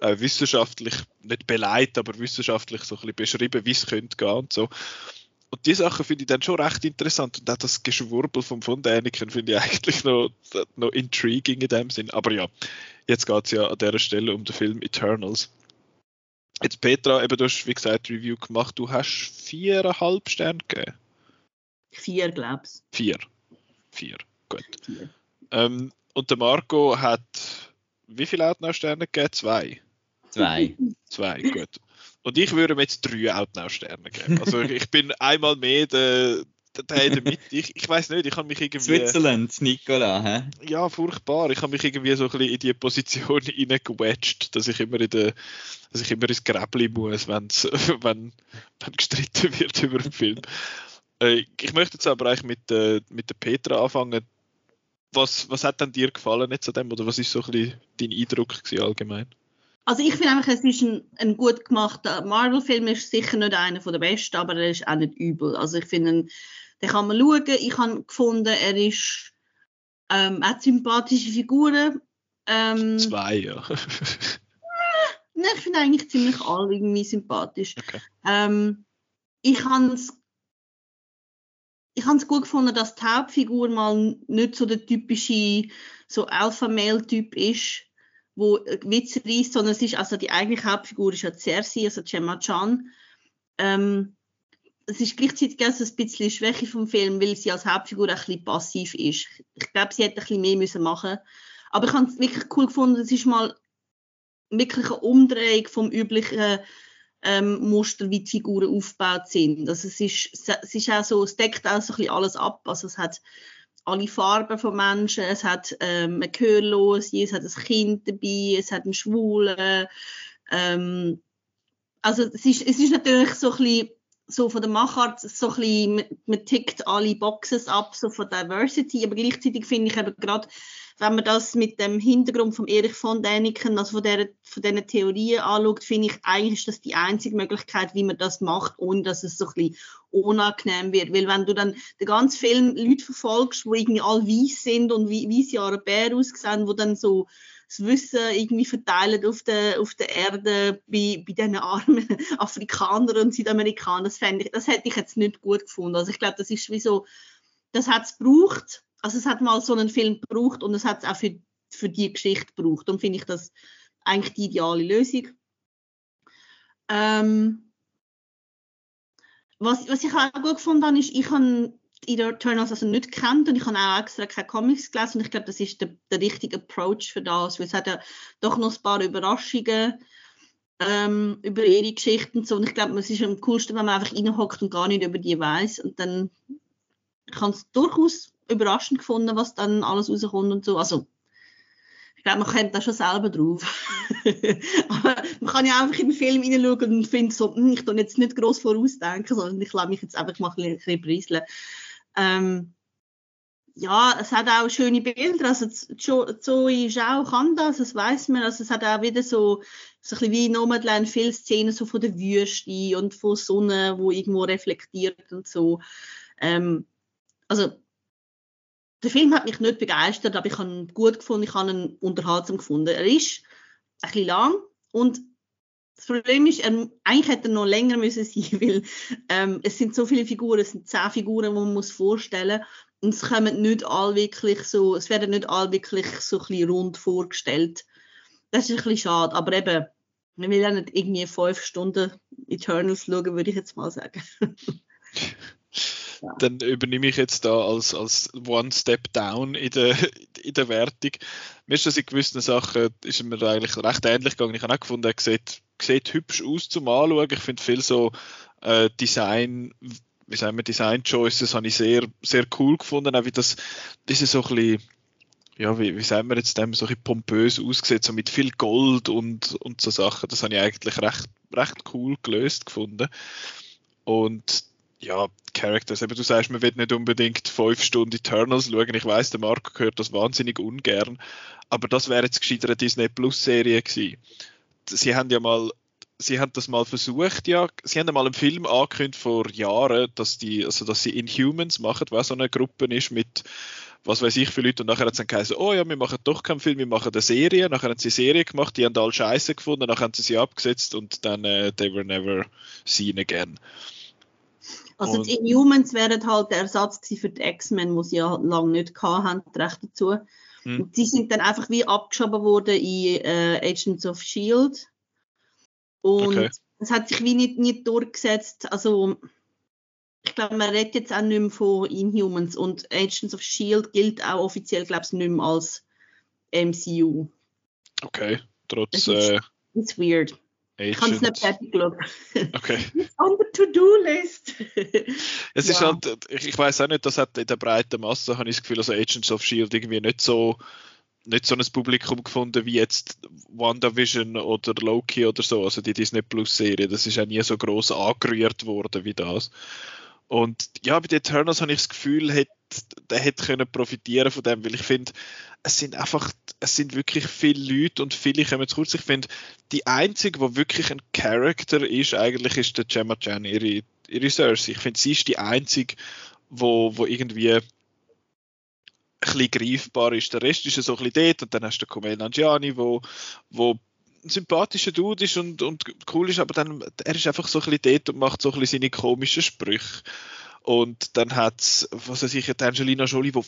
äh, wissenschaftlich, nicht beleidigt, aber wissenschaftlich so ein bisschen beschrieben, wie es könnte gehen und so. Und die Sachen finde ich dann schon recht interessant. Und auch das Geschwurbel vom von Däniken finde ich eigentlich noch, noch intriguing in dem Sinn. Aber ja, jetzt geht es ja an dieser Stelle um den Film Eternals. Jetzt Petra, eben du hast wie gesagt Review gemacht, du hast viereinhalb Sterne gegeben. Vier, glaubst du? Vier. Vier, gut. Vier. Ähm, und der Marco hat wie viele Outnow-Sterne gegeben? Zwei. Zwei. Zwei, gut. Und ich würde mir jetzt drei Outnow-Sterne geben. Also ich bin einmal mehr der, der in der Mitte. Ich, ich weiß nicht, ich habe mich irgendwie. Switzerland, Nicola, hä? Ja, furchtbar. Ich habe mich irgendwie so ein bisschen in die Position *laughs* hineingewetscht, dass ich immer in der, dass ich immer ins Gräbli muss, wenn's, *laughs* wenn, wenn gestritten wird über den Film. Äh, ich möchte jetzt aber eigentlich mit, äh, mit der Petra anfangen. Was, was hat denn dir gefallen jetzt an dem? Oder was ist so ein bisschen dein Eindruck allgemein? Also ich finde einfach, es ist ein, ein gut gemachter Marvel-Film, ist sicher nicht einer der besten, aber er ist auch nicht übel. Also ich finde, den kann man schauen. Ich habe gefunden, er ist ähm, hat sympathische Figuren. Ähm, Zwei, ja. *laughs* ne, ich finde eigentlich ziemlich alle irgendwie sympathisch. Okay. Ähm, ich habe es ich habe es gut gefunden, dass die Hauptfigur mal nicht so der typische so Alpha-Male-Typ ist, wo Witze reißt, sondern es ist, also die eigentliche Hauptfigur ist ja Cersei, also Gemma Chan. Ähm, es ist gleichzeitig auch ein bisschen Schwäche vom Film, weil sie als Hauptfigur ein bisschen passiv ist. Ich glaube, sie hätte ein bisschen mehr müssen machen Aber ich habe es wirklich cool gefunden, es ist mal wirklich eine Umdrehung vom üblichen ähm, Muster, wie die Figuren aufgebaut sind. Also es ist, es ist auch so, es deckt auch so ein bisschen alles ab. Also es hat alle Farben von Menschen, es hat ähm, eine Gehörlose, es hat ein Kind dabei, es hat einen Schwulen. Ähm, also es ist, es ist natürlich so ein bisschen so von der Machart so ein bisschen, man tickt alle Boxes ab, so von Diversity, aber gleichzeitig finde ich eben gerade, wenn man das mit dem Hintergrund von Erich von Däniken, also von, der, von diesen Theorien anschaut, finde ich, eigentlich ist das die einzige Möglichkeit, wie man das macht, ohne dass es so ein bisschen unangenehm wird. Weil wenn du dann den ganzen Film Leute verfolgst, wo irgendwie alle weiß sind und wie weiße Araber aussehen, wo dann so das Wissen irgendwie verteilen auf der, auf der Erde bei, bei diesen armen *laughs* Afrikanern und Südamerikanern, das, ich, das hätte ich jetzt nicht gut gefunden. Also ich glaube, das ist wie so, das hat es gebraucht, also es hat mal so einen Film gebraucht und es hat es auch für, für die Geschichte gebraucht. Und finde ich das eigentlich die ideale Lösung. Ähm, was, was ich auch gut gefunden habe, ist, ich habe die Eternals also nicht kennt und ich habe auch extra keine Comics gelesen und ich glaube, das ist der, der richtige Approach für das, weil es hat ja doch noch ein paar Überraschungen ähm, über ihre Geschichten und so und ich glaube, es ist am coolsten, wenn man einfach reinhockt und gar nicht über die weiß und dann kann es durchaus überraschend gefunden, was dann alles rauskommt und so. Also, ich glaube, man kommt da schon selber drauf. *laughs* Aber man kann ja einfach in den Film hineinschauen und findet so, hm, ich tue jetzt nicht gross vorausdenken, sondern ich lasse mich jetzt einfach mal ein bisschen breiseln. Ähm, ja, es hat auch schöne Bilder. Also Zoe Zhao kann das, das weiß man. Also es hat auch wieder so, so ein bisschen wie Nomadland viele Szenen so von der Wüste und von Sonne, wo irgendwo reflektiert und so. Ähm, also der Film hat mich nicht begeistert, aber ich habe ihn gut gefunden, ich habe ihn unterhaltsam gefunden. Er ist ein bisschen lang und das Problem ist, er, eigentlich hätte er noch länger müssen sein, *laughs* weil ähm, es sind so viele Figuren, es sind zehn Figuren, die man muss vorstellen und es kommen nicht all wirklich so, es werden nicht all wirklich so ein bisschen rund vorgestellt. Das ist ein bisschen schade, aber eben, Ich will ja nicht irgendwie fünf Stunden Eternals schauen, würde ich jetzt mal sagen. *laughs* Dann übernehme ich jetzt da als, als One Step Down in der, in der Wertung. Mir ist das in gewissen Sachen ist mir eigentlich recht ähnlich gegangen. Ich habe auch gefunden, er sieht, sieht hübsch aus zum Anschauen. Ich finde viel so äh, Design, wie sagen wir, Design Choices habe ich sehr, sehr cool gefunden. Auch wie das, diese so ein bisschen ja, wie, wie sagen wir jetzt dem, so ein pompös ausgesehen, so mit viel Gold und, und so Sachen. Das habe ich eigentlich recht, recht cool gelöst gefunden. Und ja, Characters, eben du sagst, man will nicht unbedingt fünf Stunden Eternals schauen. Ich weiß, der Marco hört das wahnsinnig ungern. Aber das wäre jetzt gescheiter eine Disney Plus Serie gewesen. Sie haben ja mal sie haben das mal versucht, ja. Sie haben mal einen Film angekündigt vor Jahren, dass die, also dass sie Inhumans machen, was so eine Gruppe ist mit was weiß ich für Leute. Und nachher hat es dann geheißen, oh ja, wir machen doch keinen Film, wir machen eine Serie. Nachher haben sie eine Serie gemacht, die haben alle Scheiße gefunden, nachher haben sie sie abgesetzt und dann äh, they were never seen again. Also und, die Inhumans wären halt der Ersatz für die X-Men, die sie ja lange nicht hatten, recht dazu. Hm. Und die sind dann einfach wie abgeschoben worden in äh, Agents of S.H.I.E.L.D. Und okay. es hat sich wie nicht, nicht durchgesetzt. Also ich glaube, man redet jetzt auch nicht mehr von Inhumans und Agents of S.H.I.E.L.D. gilt auch offiziell, glaube ich, nicht mehr als MCU. Okay, trotz... Es ist, äh, it's weird. Ich kann es nicht fertig geschaut. Okay. *laughs* On the To-Do-List. *laughs* es ist halt, ich, ich weiß auch nicht, das hat in der breiten Masse, habe ich das Gefühl, also Agents of S.H.I.E.L.D. irgendwie nicht so nicht so ein Publikum gefunden wie jetzt WandaVision oder Loki oder so, also die Disney Plus Serie. Das ist ja nie so groß angerührt worden wie das. Und ja, bei den Eternals habe ich das Gefühl, hätte, der hätte können profitieren von dem, weil ich finde, es sind einfach, es sind wirklich viele Leute und viele kommen zu kurz. Ich finde, die einzige, wo wirklich ein Charakter ist, eigentlich ist der Gemma Chan, ihre, ihre Cersei. Ich finde, sie ist die einzige, wo, wo irgendwie ein bisschen greifbar ist. Der Rest ist ja so ein bisschen dort und dann hast du Kumail Nanjiani, wo, wo ein sympathischer Dude ist und, und cool ist, aber dann, er ist einfach so ein bisschen dort und macht so ein bisschen seine komischen Sprüche. Und dann hat es, was weiß ich, Angelina Jolie, die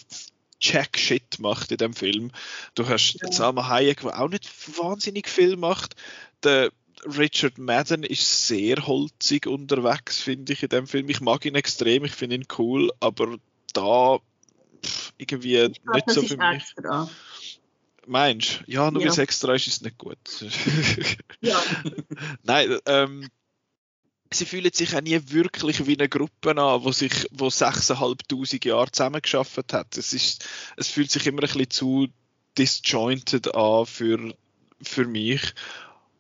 Jack Shit macht in dem Film. Du hast ja. Salma Hayek, der auch nicht wahnsinnig viel macht. Der Richard Madden ist sehr holzig unterwegs, finde ich, in dem Film. Ich mag ihn extrem, ich finde ihn cool, aber da pff, irgendwie glaub, nicht so für mich. Extra. Meinst du? Ja, nur ja. weil es extra ist, ist es nicht gut. ja. *laughs* Nein, ähm, sie fühlen sich auch nie wirklich wie eine Gruppe an, wo sich, wo 6'500 Jahre zusammengeschafft hat. Es ist, es fühlt sich immer ein bisschen zu disjointed an für, für mich.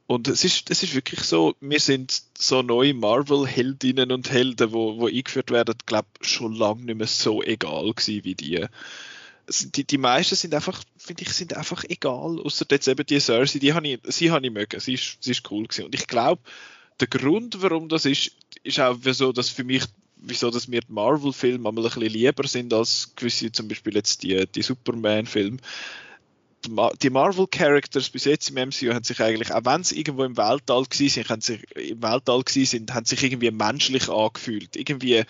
Und es ist, es ist wirklich so, wir sind so neue Marvel-Heldinnen und Helden, wo, wo eingeführt werden, glaube schon lange nicht mehr so egal gewesen wie die die, die meisten sind einfach, finde ich, sind einfach egal, außer jetzt eben die Cersei, die habe ich, sie habe ich mögen, sie ist, sie ist cool gewesen. Und ich glaube, der Grund, warum das ist, ist auch so, dass für mich, wieso, dass mir die Marvel-Filme einmal ein bisschen lieber sind als gewisse, zum Beispiel jetzt die, die Superman-Filme. Die Marvel-Characters bis jetzt im MCU haben sich eigentlich, auch wenn sie irgendwo im Weltall sind, haben sich, im Weltall sind, haben sich irgendwie menschlich angefühlt. Irgendwie,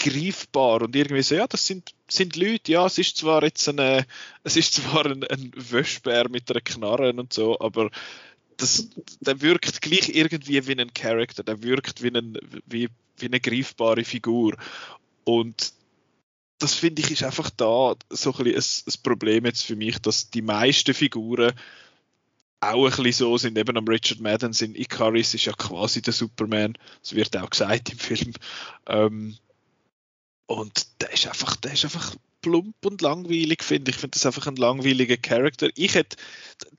greifbar und irgendwie so, ja, das sind, sind Leute, ja, es ist zwar jetzt eine, es ist zwar ein, ein Wäschbär mit einer Knarre und so, aber das, der wirkt gleich irgendwie wie ein Charakter, der wirkt wie, ein, wie, wie eine greifbare Figur. Und das finde ich ist einfach da so ein, bisschen ein, ein Problem jetzt für mich, dass die meisten Figuren auch ein bisschen so sind, eben am Richard Madden sind. Icarus ist ja quasi der Superman, das wird auch gesagt im Film. Ähm, und der ist einfach, der ist einfach plump und langweilig, finde ich. Finde das einfach ein langweiliger Charakter. Ich hätte,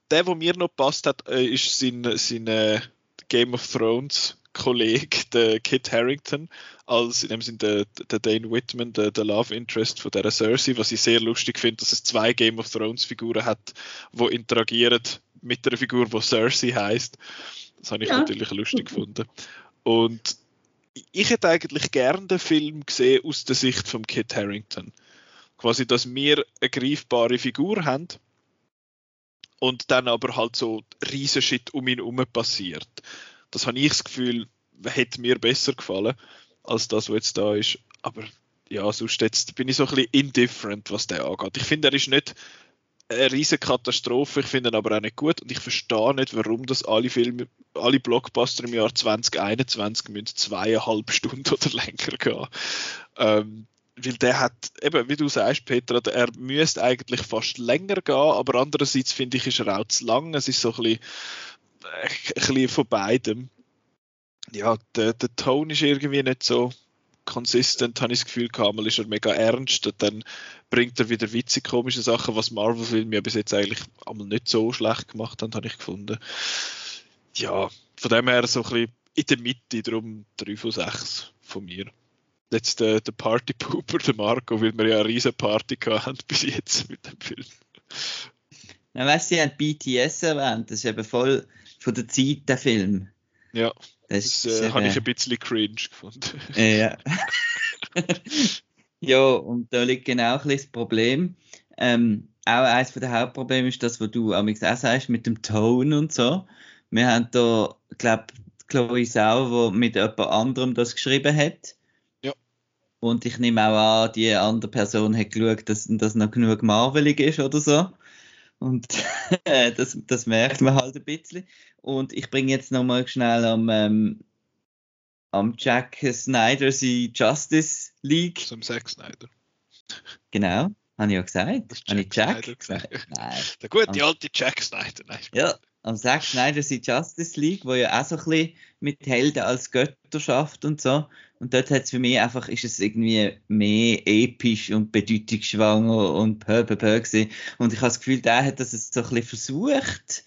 der, der mir noch passt hat, äh, ist sein, sein äh, Game of Thrones Kollege, der Kit Harrington, als in dem Sinne der, der Dane Whitman, der, der Love Interest von der Cersei, was ich sehr lustig finde, dass es zwei Game of Thrones Figuren hat, wo interagieren mit einer Figur, die Cersei heißt. Das habe ich ja. natürlich lustig gefunden. Und ich hätte eigentlich gern den Film gesehen aus der Sicht von Kit Harrington. Quasi, dass wir eine greifbare Figur haben und dann aber halt so riesen Shit um ihn herum passiert. Das habe ich das Gefühl, hätte mir besser gefallen als das, was jetzt da ist. Aber ja, sonst jetzt bin ich so ein bisschen indifferent, was der angeht. Ich finde, er ist nicht eine riesige Katastrophe. Ich finde ihn aber auch nicht gut und ich verstehe nicht, warum das alle Filme, alle Blockbuster im Jahr 2021 müssen zweieinhalb *laughs* Stunden oder länger gehen. Ähm, weil der hat, eben, wie du sagst, Peter, er müsste eigentlich fast länger gehen, aber andererseits finde ich, ist er auch zu lang. Es ist so ein bisschen, äh, ein bisschen von beidem. Ja, der, der Ton ist irgendwie nicht so consistent, habe ich das Gefühl gehabt. Mal ist er mega ernst und dann bringt er wieder witzig komische Sachen, was Marvel-Filme ja bis jetzt eigentlich einmal nicht so schlecht gemacht haben, habe ich gefunden. Ja, von dem her so ein bisschen in der Mitte, darum 3 von 6 von mir. Jetzt der, der Party-Pooper, der Marco, weil wir ja eine riesen Party haben *laughs* bis jetzt mit dem Film. Ja, weißt du, Sie haben BTS erwähnt, das ist eben voll von der Zeit der Film. Ja. Das, das äh, habe ich ein bisschen cringe gefunden. Ja. ja, *laughs* und da liegt genau ein das Problem. Ähm, auch eines der Hauptprobleme ist das, was du auch sagst, mit dem Ton und so. Wir haben da, glaube Chloe Sau, die mit jemand anderem das geschrieben hat. Und ich nehme auch an, die andere Person hat geschaut, dass das noch genug marvelig ist oder so. Und *laughs* das, das merkt man halt ein bisschen. Und ich bringe jetzt nochmal schnell am, ähm, am Jack Snyder sie Justice League. Zum Zack Snyder. Genau, habe ich ja gesagt. Habe ich Jack Snyder gesagt? Nein. Der gute alte Jack Snyder. Nein, ja, am Zack Snyder sie Justice League, wo ja auch so ein bisschen mit Helden als Götter schafft und so. Und dort hat es für mich einfach, ist es irgendwie mehr episch und bedeutungsschwanger und pö, pö, pö gewesen. Und ich habe das Gefühl, der hat das jetzt so ein bisschen versucht.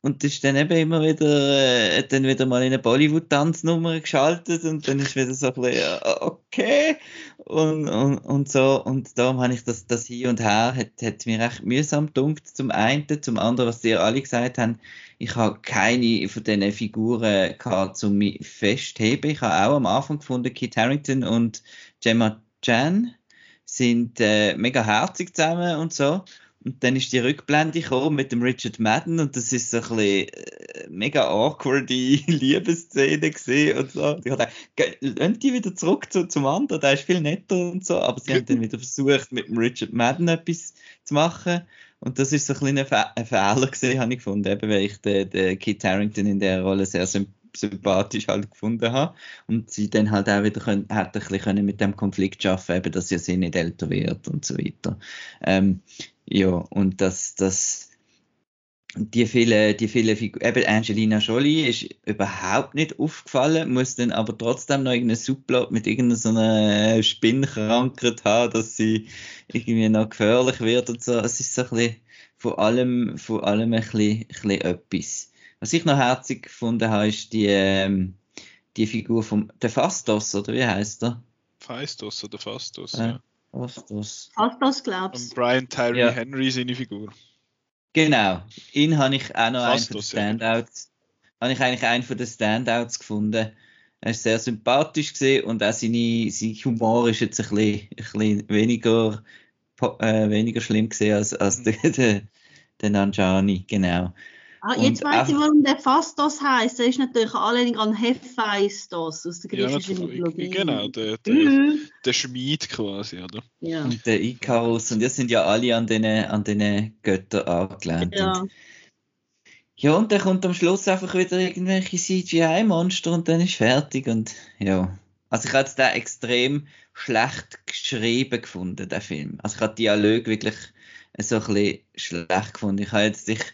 Und das ist dann eben immer wieder, äh, dann wieder mal in eine Bollywood-Tanznummer geschaltet und dann ist wieder so ein bisschen, äh, okay. Und, und, und so. Und darum habe ich das, das hier und her, hat, hat mir recht mühsam gedunkt, zum einen. Zum anderen, was ihr alle gesagt haben, ich habe keine von diesen Figuren gehabt, um mich festheben. Ich habe auch am Anfang gefunden, Kit Harrington und Gemma Chan sind äh, mega herzig zusammen und so. Und dann ist die Rückblende mit dem Richard Madden und das ist so ein äh, mega awkward *laughs* Liebesszene gesehen und so. Und ich dachte, die wieder zurück zu, zum anderen, der ist viel netter und so. Aber sie haben dann wieder versucht, mit dem Richard Madden etwas zu machen. Und das ist so ein ein Fehler gesehen, habe ich gefunden, eben weil ich den, den Kit Harrington in der Rolle sehr sympathisch halt gefunden habe und sie dann halt auch wieder können, hat ein bisschen können mit dem Konflikt schaffen, eben, dass sie nicht älter wird und so weiter. Ähm, ja, und das, das, die viele, die viele Figuren, eben Angelina Jolie ist überhaupt nicht aufgefallen, muss dann aber trotzdem noch irgendeinen Subplot mit irgendeiner Spinnkrankheit haben, dass sie irgendwie noch gefährlich wird und so. Es ist so ein bisschen von allem, von allem ein bisschen, ein bisschen etwas. Was ich noch herzig gefunden habe, ist die, ähm, die Figur vom, der Fastos, oder wie heißt er? Fastos oder Fastos, äh, ja. Fastos. Fastos, glaubst du? Brian Tyree ja. Henry seine Figur. Genau. Ihn habe ich auch noch einen von den Standouts. Ja. Habe ich eigentlich einen von den Standouts gefunden. Er ist sehr sympathisch gesehen und auch seine, sein Humor ist jetzt ein bisschen, ein bisschen weniger, äh, weniger schlimm gesehen als, als mhm. der, der, der Nanjani, genau. Ah, jetzt weiß ich, warum der Fastos heißt. Der ist natürlich anlehnung an Hephaistos aus der griechischen ja, Mythologie. Genau, der, der, mhm. der Schmied quasi, oder? Ja. Und der Ikarus. Und wir sind ja alle an den, an den Göttern angelehnt. Ja. ja, und dann kommt am Schluss einfach wieder irgendwelche CGI-Monster und dann ist fertig. Und ja. Also ich habe den extrem schlecht geschrieben gefunden, der Film. Also ich habe Dialog wirklich so ein bisschen schlecht gefunden. Ich habe jetzt, ich,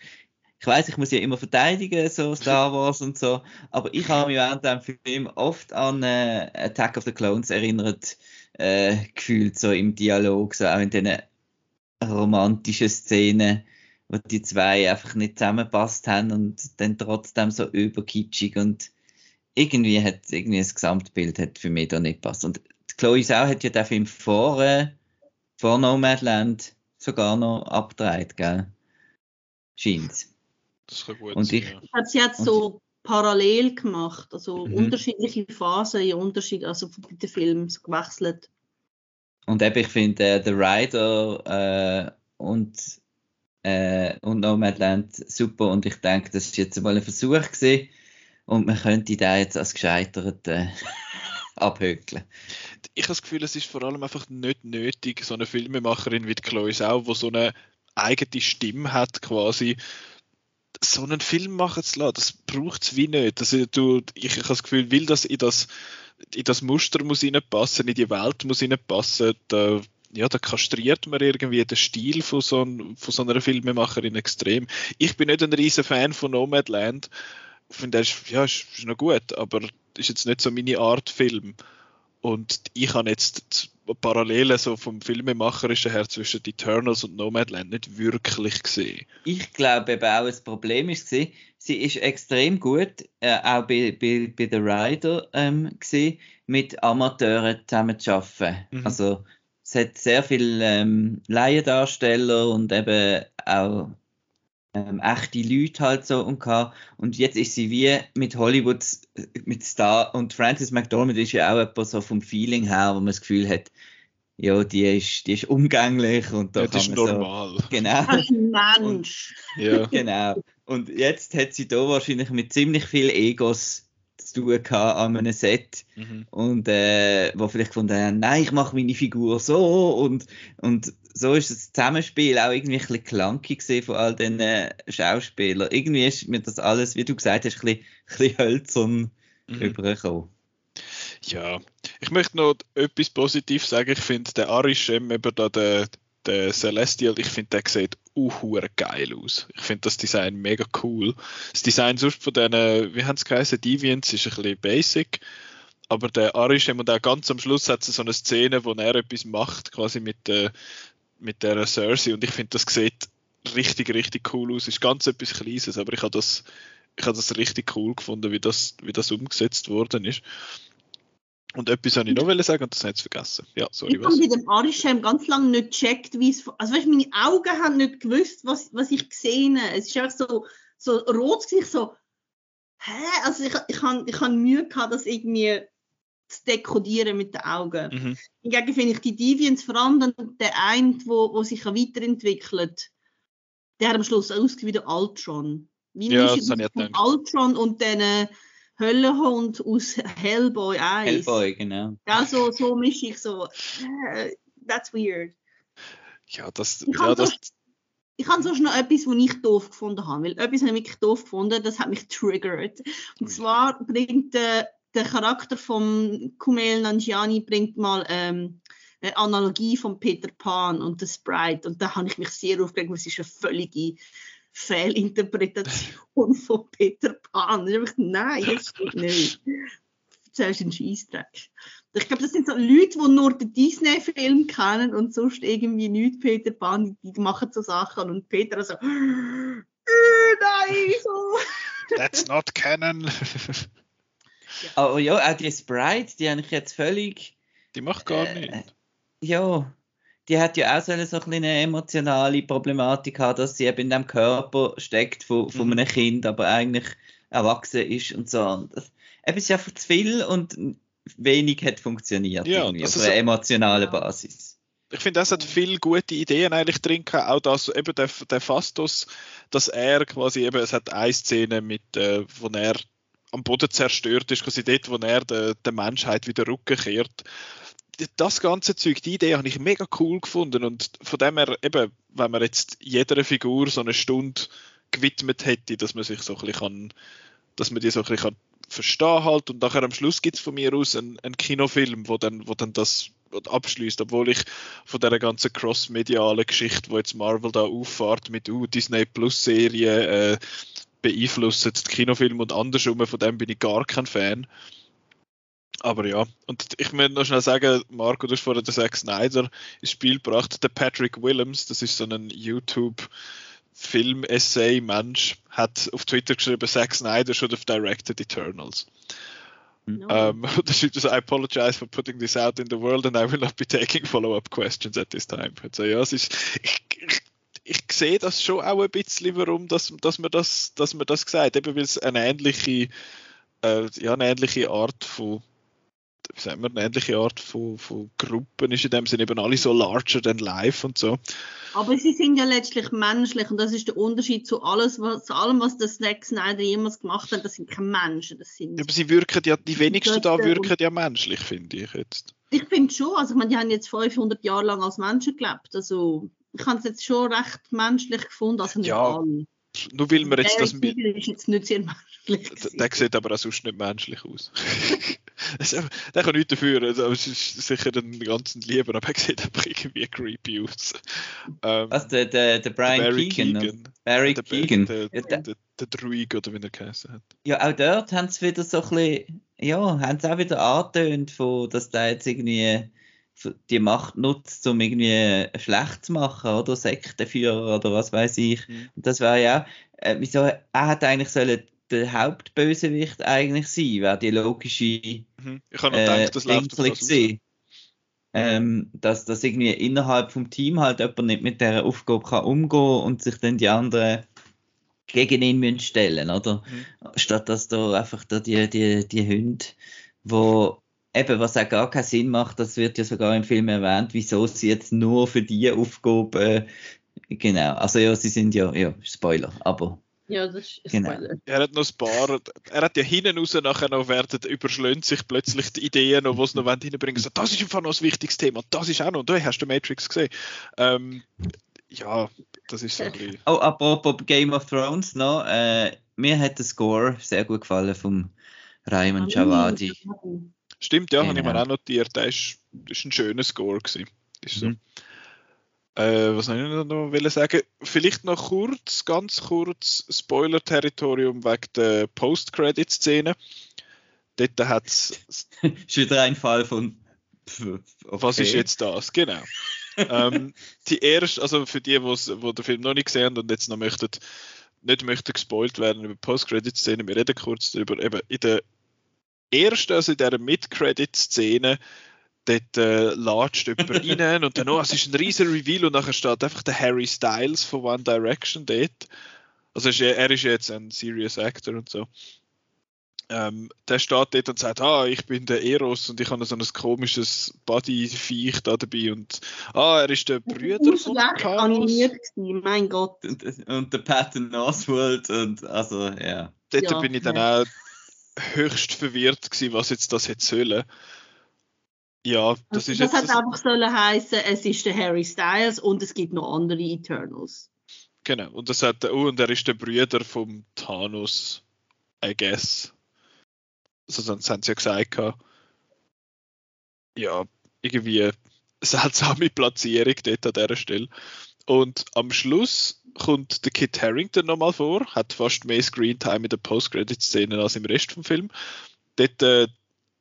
ich weiß, ich muss ja immer verteidigen, so Star Wars und so, aber ich habe mich während dem Film oft an äh, Attack of the Clones erinnert, äh, gefühlt, so im Dialog, so auch in diesen romantischen Szenen, wo die zwei einfach nicht zusammenpasst haben und dann trotzdem so überkitschig und irgendwie hat irgendwie das Gesamtbild hat für mich da nicht passt. Und Chloe Sau hat ja den Film vor, äh, vor Nomadland sogar noch abgedreht, gell? Scheint's. Das kann gut und sein. Ich, ja. Hat sie jetzt so parallel gemacht, also mhm. unterschiedliche Phasen in Unterschied, also bei den Filmen so gewechselt. Und eben, ich finde äh, The Rider äh, und, äh, und Nomadland super und ich denke, das ist jetzt mal ein Versuch gewesen und man könnte da jetzt als gescheitert äh, *laughs* abhökeln. Ich habe das Gefühl, es ist vor allem einfach nicht nötig, so eine Filmemacherin wie Chloe Sau, wo so eine eigene Stimme hat quasi, so einen Film machen zu lassen, das braucht es wie nicht. Also, du, ich, ich habe das Gefühl, will das in das in das Muster muss reinpassen, in die Welt muss reinpassen, da, ja, da kastriert man irgendwie den Stil von so, ein, von so einer Filmemacherin extrem. Ich bin nicht ein riesen Fan von Nomadland. Ich finde, ist, ja, ist, ist noch gut, aber ist jetzt nicht so meine Art Film. Und ich habe jetzt Parallelen so vom Filmemacherischen her zwischen Eternals und Nomadland nicht wirklich gesehen. Ich glaube eben auch, das Problem ist sie ist extrem gut, äh, auch bei, bei, bei The Rider ähm, gewesen, mit Amateuren zusammen zu arbeiten. Mhm. Also es hat sehr viele ähm, Laiendarsteller und eben auch ähm, echte Leute halt so und gehabt. Und jetzt ist sie wie mit Hollywood, mit Star und Frances McDormand ist ja auch etwas so vom Feeling her, wo man das Gefühl hat, ja, die ist, die ist umgänglich und da ja, kann das ist man normal. So, *laughs* genau. Mensch. ja. *laughs* Genau. Und jetzt hat sie da wahrscheinlich mit ziemlich viel Egos zu tun gehabt an einem Set mhm. und äh, wo vielleicht gefunden haben, nein, ich mache meine Figur so und, und so ist das Zusammenspiel auch irgendwie ein bisschen clunky gesehen von all den äh, Schauspielern. Irgendwie ist mir das alles, wie du gesagt hast, ein bisschen, ein bisschen hölzern mhm. übergekommen. Ja, ich möchte noch etwas Positives sagen. Ich finde, der Arishem, eben da der, der Celestial, ich finde, der sieht uh, geil aus. Ich finde das Design mega cool. Das Design sonst von diesen, wie haben es geheißen, Deviants ist ein bisschen basic. Aber der Arishem und auch ganz am Schluss hat so eine Szene, wo er etwas macht, quasi mit, äh, mit der Cersei. Und ich finde, das sieht richtig, richtig cool aus. Ist ganz etwas Kleines, aber ich habe das, ich habe das richtig cool gefunden, wie das, wie das umgesetzt worden ist. Und etwas wollte ich noch sagen und das habe ich vergessen. Ja, sorry, ich habe mit dem Arischem ganz lange nicht gecheckt, wie es. Also, weißt, meine Augen haben nicht gewusst, was, was ich gesehen habe. Es ist einfach so, so rot, ich so. Hä? Also, ich, ich habe ich hab Mühe gehabt, das irgendwie zu dekodieren mit den Augen. Mhm. Hingegen finde ich die Deviants, vor allem dann der eine, wo, wo sich weiterentwickelt, der hat am Schluss ausgesehen wie der Ultron. Wie ja, das habe ich Ultron und. Äh, Höllenhund aus Hellboy 1. Hellboy, genau. Ja, so, so mische ich so. Uh, that's weird. Ja, das. Ich ja, das, so, ich habe sonst noch etwas, was ich doof gefunden habe. Weil etwas habe ich wirklich doof gefunden, das hat mich *laughs* triggert. Und zwar bringt äh, der Charakter von Kumail Nanjiani bringt mal ähm, eine Analogie von Peter Pan und der Sprite. Und da habe ich mich sehr aufgeregt, weil es ist eine völlige Fehlinterpretation *laughs* von Peter Pan. Ich dachte, nein, das stimmt nicht. Zuerst ein Scheißdreck. Ich glaube, das sind so Leute, die nur den Disney-Film kennen und sonst irgendwie nicht Peter Pan, die, die machen so Sachen und Peter so, *gasps* äh, nein, so. That's not canon. *laughs* ja. Oh ja, auch die Sprite, die habe ich jetzt völlig. Die macht gar äh, nicht. Ja, die hat ja auch so eine, so eine emotionale Problematik haben, dass sie eben in dem Körper steckt von, von mhm. einem Kind, aber eigentlich erwachsen ist und so. Und das, eben ist einfach zu viel und wenig hat funktioniert ja, irgendwie, auf einer emotionalen Basis. Ich finde, das hat viele gute Ideen eigentlich drin gehabt. Auch das, eben der, der Fastos, dass er quasi eben, es hat eine Szene mit, äh, wo er am Boden zerstört ist, quasi dort, wo er der, der Menschheit wieder Rücken kehrt. Das ganze Zeug, die Idee habe ich mega cool gefunden und von dem her eben, wenn man jetzt jeder Figur so eine Stunde gewidmet hätte, dass man sich so ein bisschen kann, dass man die so ein bisschen verstehen halt und nachher am Schluss gibt es von mir aus einen, einen Kinofilm, wo dann, wo dann das abschließt, obwohl ich von der ganzen cross-medialen Geschichte, wo jetzt Marvel da auffahrt mit uh, Disney Plus Serie äh, beeinflusst die Kinofilm und andersrum, von dem bin ich gar kein Fan. Aber ja, und ich möchte noch schnell sagen, Marco, du hast vorhin den Zack Snyder ins Spiel gebracht. Der Patrick Willems, das ist so ein YouTube- Film-Essay-Mensch hat auf Twitter geschrieben, Zack Snyder should have directed Eternals. No. *laughs* Um, da schreibt so, I apologize for putting this out in the world and I will not be taking follow-up questions at this time. Also, ja, es ist, ich, ich, ich, sehe das schon auch ein bisschen, warum dass, dass man das, dass man das gesagt eben weil es eine ähnliche, äh, ja, eine ähnliche Art von wie sagen wir, eine ähnliche Art von, von Gruppen ist in dem Sinne eben alle so larger than life und so. Aber sie sind ja letztlich menschlich und das ist der Unterschied zu, alles, was, zu allem, was der Zack Snyder jemals gemacht hat. Das sind keine Menschen, das sind... Aber sie wirken ja, die wenigsten da wirken ja menschlich, finde ich jetzt. Ich finde schon, also ich meine, die haben jetzt 500 Jahre lang als Menschen gelebt, also ich habe es jetzt schon recht menschlich gefunden, also nicht ja, alle. Nur weil wir jetzt Der das... Tiger ist jetzt nicht sehr menschlich. Der, der sieht aber auch sonst nicht menschlich aus. *laughs* Also, der kann nichts dafür, also, es ist sicher ein ganz lieber, aber er sieht einfach irgendwie creepy aus. Ähm, Was, der, der, der Brian Barry Keegan? Keegan. Barry der, Keegan. Der, der- der, der Druig, oder wie er geheißen hat. Ja, auch dort haben sie wieder so ein bisschen, ja, haben sie auch wieder angetönt, von, dass der jetzt irgendwie die Macht nutzt, um irgendwie schlecht zu machen, oder Sektenführer oder was weiß ich. Mhm. Und das wäre ja, äh, wieso, er hat eigentlich sollen der Hauptbösewicht eigentlich sein, wäre die logische Mhm. Ich habe noch äh, gedacht, das läuft auf das gewesen. Ähm, dass, dass irgendwie innerhalb vom Team halt jemand nicht mit dieser Aufgabe kann umgehen und sich dann die anderen gegen ihn müssen stellen, oder? Mhm. Statt dass da einfach da die, die, die Hunde, wo eben, was auch gar keinen Sinn macht, das wird ja sogar im Film erwähnt, wieso sie jetzt nur für die Aufgabe, äh, genau, also ja, sie sind ja, ja, Spoiler, aber Ja, das ist Genau. Spoiler. Er hat noch ein paar, er hat ja hinten raus nachher noch werden, überschlägt sich plötzlich die Ideen, noch, die sie noch wollen reinbringen so, das ist einfach noch ein wichtiges Thema, das ist auch noch, du hast du Matrix gesehen. Ähm, ja, das ist so ein bisschen, Oh, apropos Game of Thrones noch, äh, mir hat der Score sehr gut gefallen vom Raymond Javadi. Stimmt, ja, habe ich mir Genau. auch notiert, das ist, ist ein schöner Score gewesen. Ist so. Mhm. Äh, was soll ich noch wollen sagen? Vielleicht noch kurz, ganz kurz, Spoiler-Territorium wegen der Post-Credit-Szene. Dort hat es *laughs* ist wieder ein Fall von. Okay. Was ist jetzt das? Genau. ähm, die erste, also für die, wo den Film noch nicht gesehen haben und jetzt noch möchten, nicht möchten gespoilt werden über Post-Credit-Szene, wir reden kurz darüber. Eben in der ersten, also in dieser Mid-Credit-Szene, dort äh, latscht jemand *laughs* rein und dann, oh, es ist ein riesen Reveal und nachher steht einfach der Harry Styles von One Direction dort. Also ist, er ist jetzt ein Serious Actor und so. Ähm, der steht dort und sagt, ah, ich bin der Eros und ich habe so ein komisches Body-Viech da dabei und ah, er ist der Brüder von schlecht Thanos. animiert gewesen, mein Gott. Und, und der Patton Oswald und also ja. Dort Ja, bin ich dann auch höchst verwirrt gewesen, was jetzt das hätte sollen. Ja, das Also, ist das jetzt... hat einfach sollen heißen, es ist der Harry Styles und es gibt noch andere Eternals. Genau, und das hat oh, und er ist der Brüder vom Thanos, I guess. Also sonst haben sie ja gesagt, ja, irgendwie eine *laughs* seltsame Platzierung dort an dieser Stelle. Und am Schluss kommt der Kit Harrington nochmal vor, hat fast mehr Screentime in der Post-Credit-Szene als im Rest vom Film. Dort äh,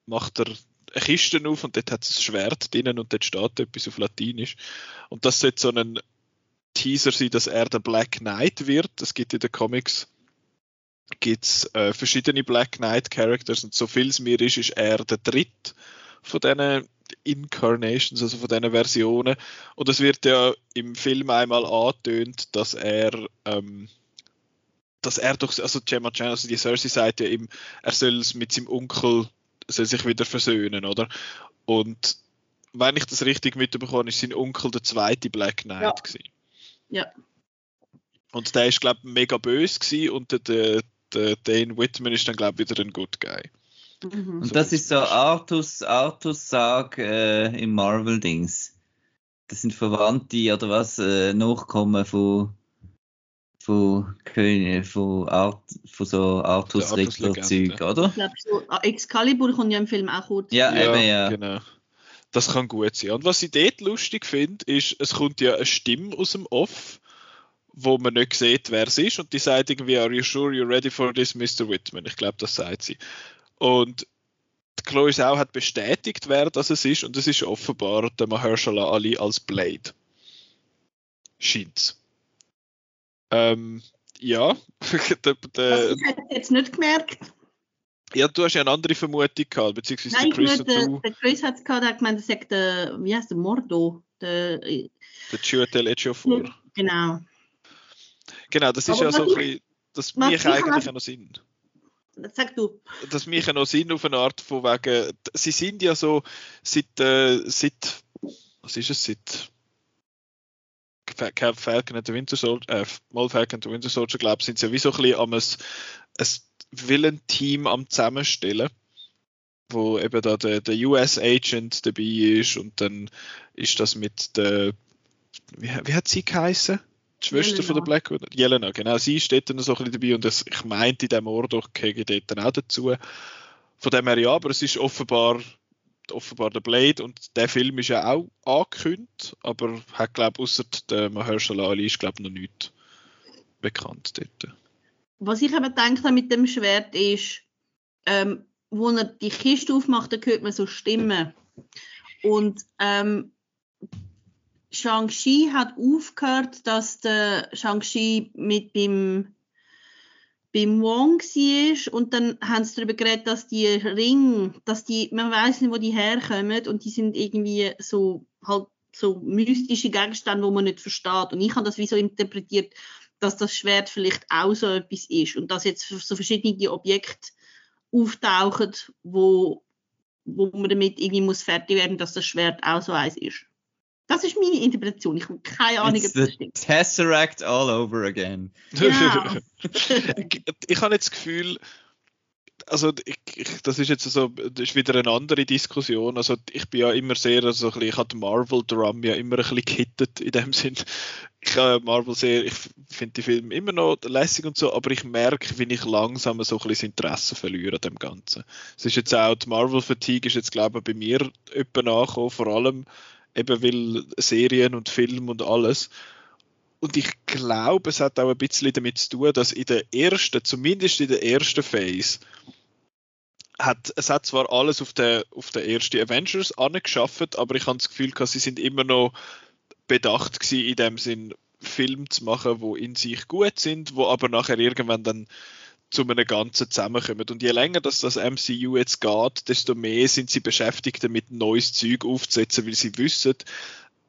macht er eine Kiste auf und dort hat es ein Schwert drinnen und dort steht etwas auf Latinisch. Und das sollte so ein Teaser sein, dass er der Black Knight wird. Es gibt in den Comics gibt's, äh, verschiedene Black Knight Characters und so viel es mir ist, ist er der dritte von diesen Incarnations, also von diesen Versionen. Und es wird ja im Film einmal angetönt, dass er ähm, dass er doch, also Gemma Chan, also die Cersei sagt ja ihm, er soll es mit seinem Onkel soll sich wieder versöhnen, oder? Und wenn ich das richtig mitbekomme, ist sein Onkel der zweite Black Knight Ja. gewesen. Ja. Und der ist, glaube ich, mega böse gewesen und der, der, der Dane Whitman ist dann, glaube ich, wieder ein Good Guy. Mhm. Und So das ist so Artus, Artus Sag äh, im Marvel-Dings. Das sind Verwandte oder was, äh, Nachkommen von von König, von Art, von so Artus. Riddler-Zeug, oder? Ich glaube, so, ah, Excalibur kommt ja im Film auch kurz. Ja, eben, ja. genau. Das kann gut sein. Und was ich dort lustig finde, ist, es kommt ja eine Stimme aus dem Off, wo man nicht sieht, wer es ist, und die sagt irgendwie, Are you sure you're ready for this, Mr. Whitman? Ich glaube, das sagt sie. Und Chloe Sau hat bestätigt, wer das es ist, und es ist offenbar der Mahershala Ali als Blade. Scheint's. Ähm, ja, *laughs* der, der, ich hätte es jetzt nicht gemerkt. ja, du hast ja eine andere Vermutung gehabt, beziehungsweise Nein, der Chris ich und der, der Chris hat es gehabt, er hat gemeint, er sagt der, wie heißt der, Mordo. Der, der Chiwetel Ejiofor. genau. Genau, das ist Aber ja so ein bisschen, das ich eigentlich auch noch Sinn. Sag du. Das mich auch noch Sinn auf eine Art von wegen, sie sind ja so seit, äh, seit, was ist es, seit Fa- Fa- Falcon and the Winter Soldier, äh, mal Falcon and the Winter Soldier, glaube ich, sind sie ja wie so ein bisschen am ein, ein Villain-Team am zusammenstellen, wo eben da der, der US-Agent dabei ist und dann ist das mit der wie, wie hat sie geheißen? Die Schwester Jelena. von der Black Widow? Jelena, genau. Sie steht dann so ein bisschen dabei und das, ich meinte, in dem Mordor gehöre dort dann auch dazu. Von dem her ja, aber es ist offenbar offenbar der Blade und der Film ist ja auch angekündigt, aber hat glaube ich außer der Mahershala Ali ist glaube noch nichts bekannt dort. Was ich eben gedacht habe mit dem Schwert ist, ähm, wo er die Kiste aufmacht, da hört man so Stimmen. Und ähm, Shang-Chi hat aufgehört, dass der Shang-Chi mit beim beim Wong war und dann haben sie darüber geredet, dass die Ringe, dass die, man weiß nicht, wo die herkommen und die sind irgendwie so halt so mystische Gegenstände, wo man nicht versteht. Und ich habe das wie so interpretiert, dass das Schwert vielleicht auch so etwas ist und dass jetzt so verschiedene Objekte auftauchen, wo, wo man damit irgendwie muss fertig werden, dass das Schwert auch so eins ist. Das ist meine Interpretation. Ich habe keine Ahnung, It's ob das stimmt. Tesseract all over again. Ja. ich, *laughs* ich habe jetzt das Gefühl, also ich, ich, das ist jetzt so, das ist wieder eine andere Diskussion. Also ich bin ja immer sehr, also ein bisschen, ich habe Marvel Drum ja immer ein bisschen gehittet in dem Sinn. Ich habe Marvel sehr, ich finde die Filme immer noch lässig und so, aber ich merke, wie ich langsam so ein bisschen das Interesse verliere an dem Ganzen. Es ist jetzt auch, die Marvel Fatigue ist jetzt glaube ich bei mir etwa nachgekommen, vor allem eben weil Serien und Film und alles. Und ich glaube, es hat auch ein bisschen damit zu tun, dass in der ersten, zumindest in der ersten Phase, hat, es hat zwar alles auf der, auf der ersten Avengers angeschafft, aber ich habe das Gefühl, sie sind immer noch bedacht gewesen, in dem Sinn, Filme zu machen, wo in sich gut sind, wo aber nachher irgendwann dann zu einem Ganzen zusammenkommen. Und je länger dass das MCU jetzt geht, desto mehr sind sie beschäftigt damit, neues Zeug aufzusetzen, weil sie wissen,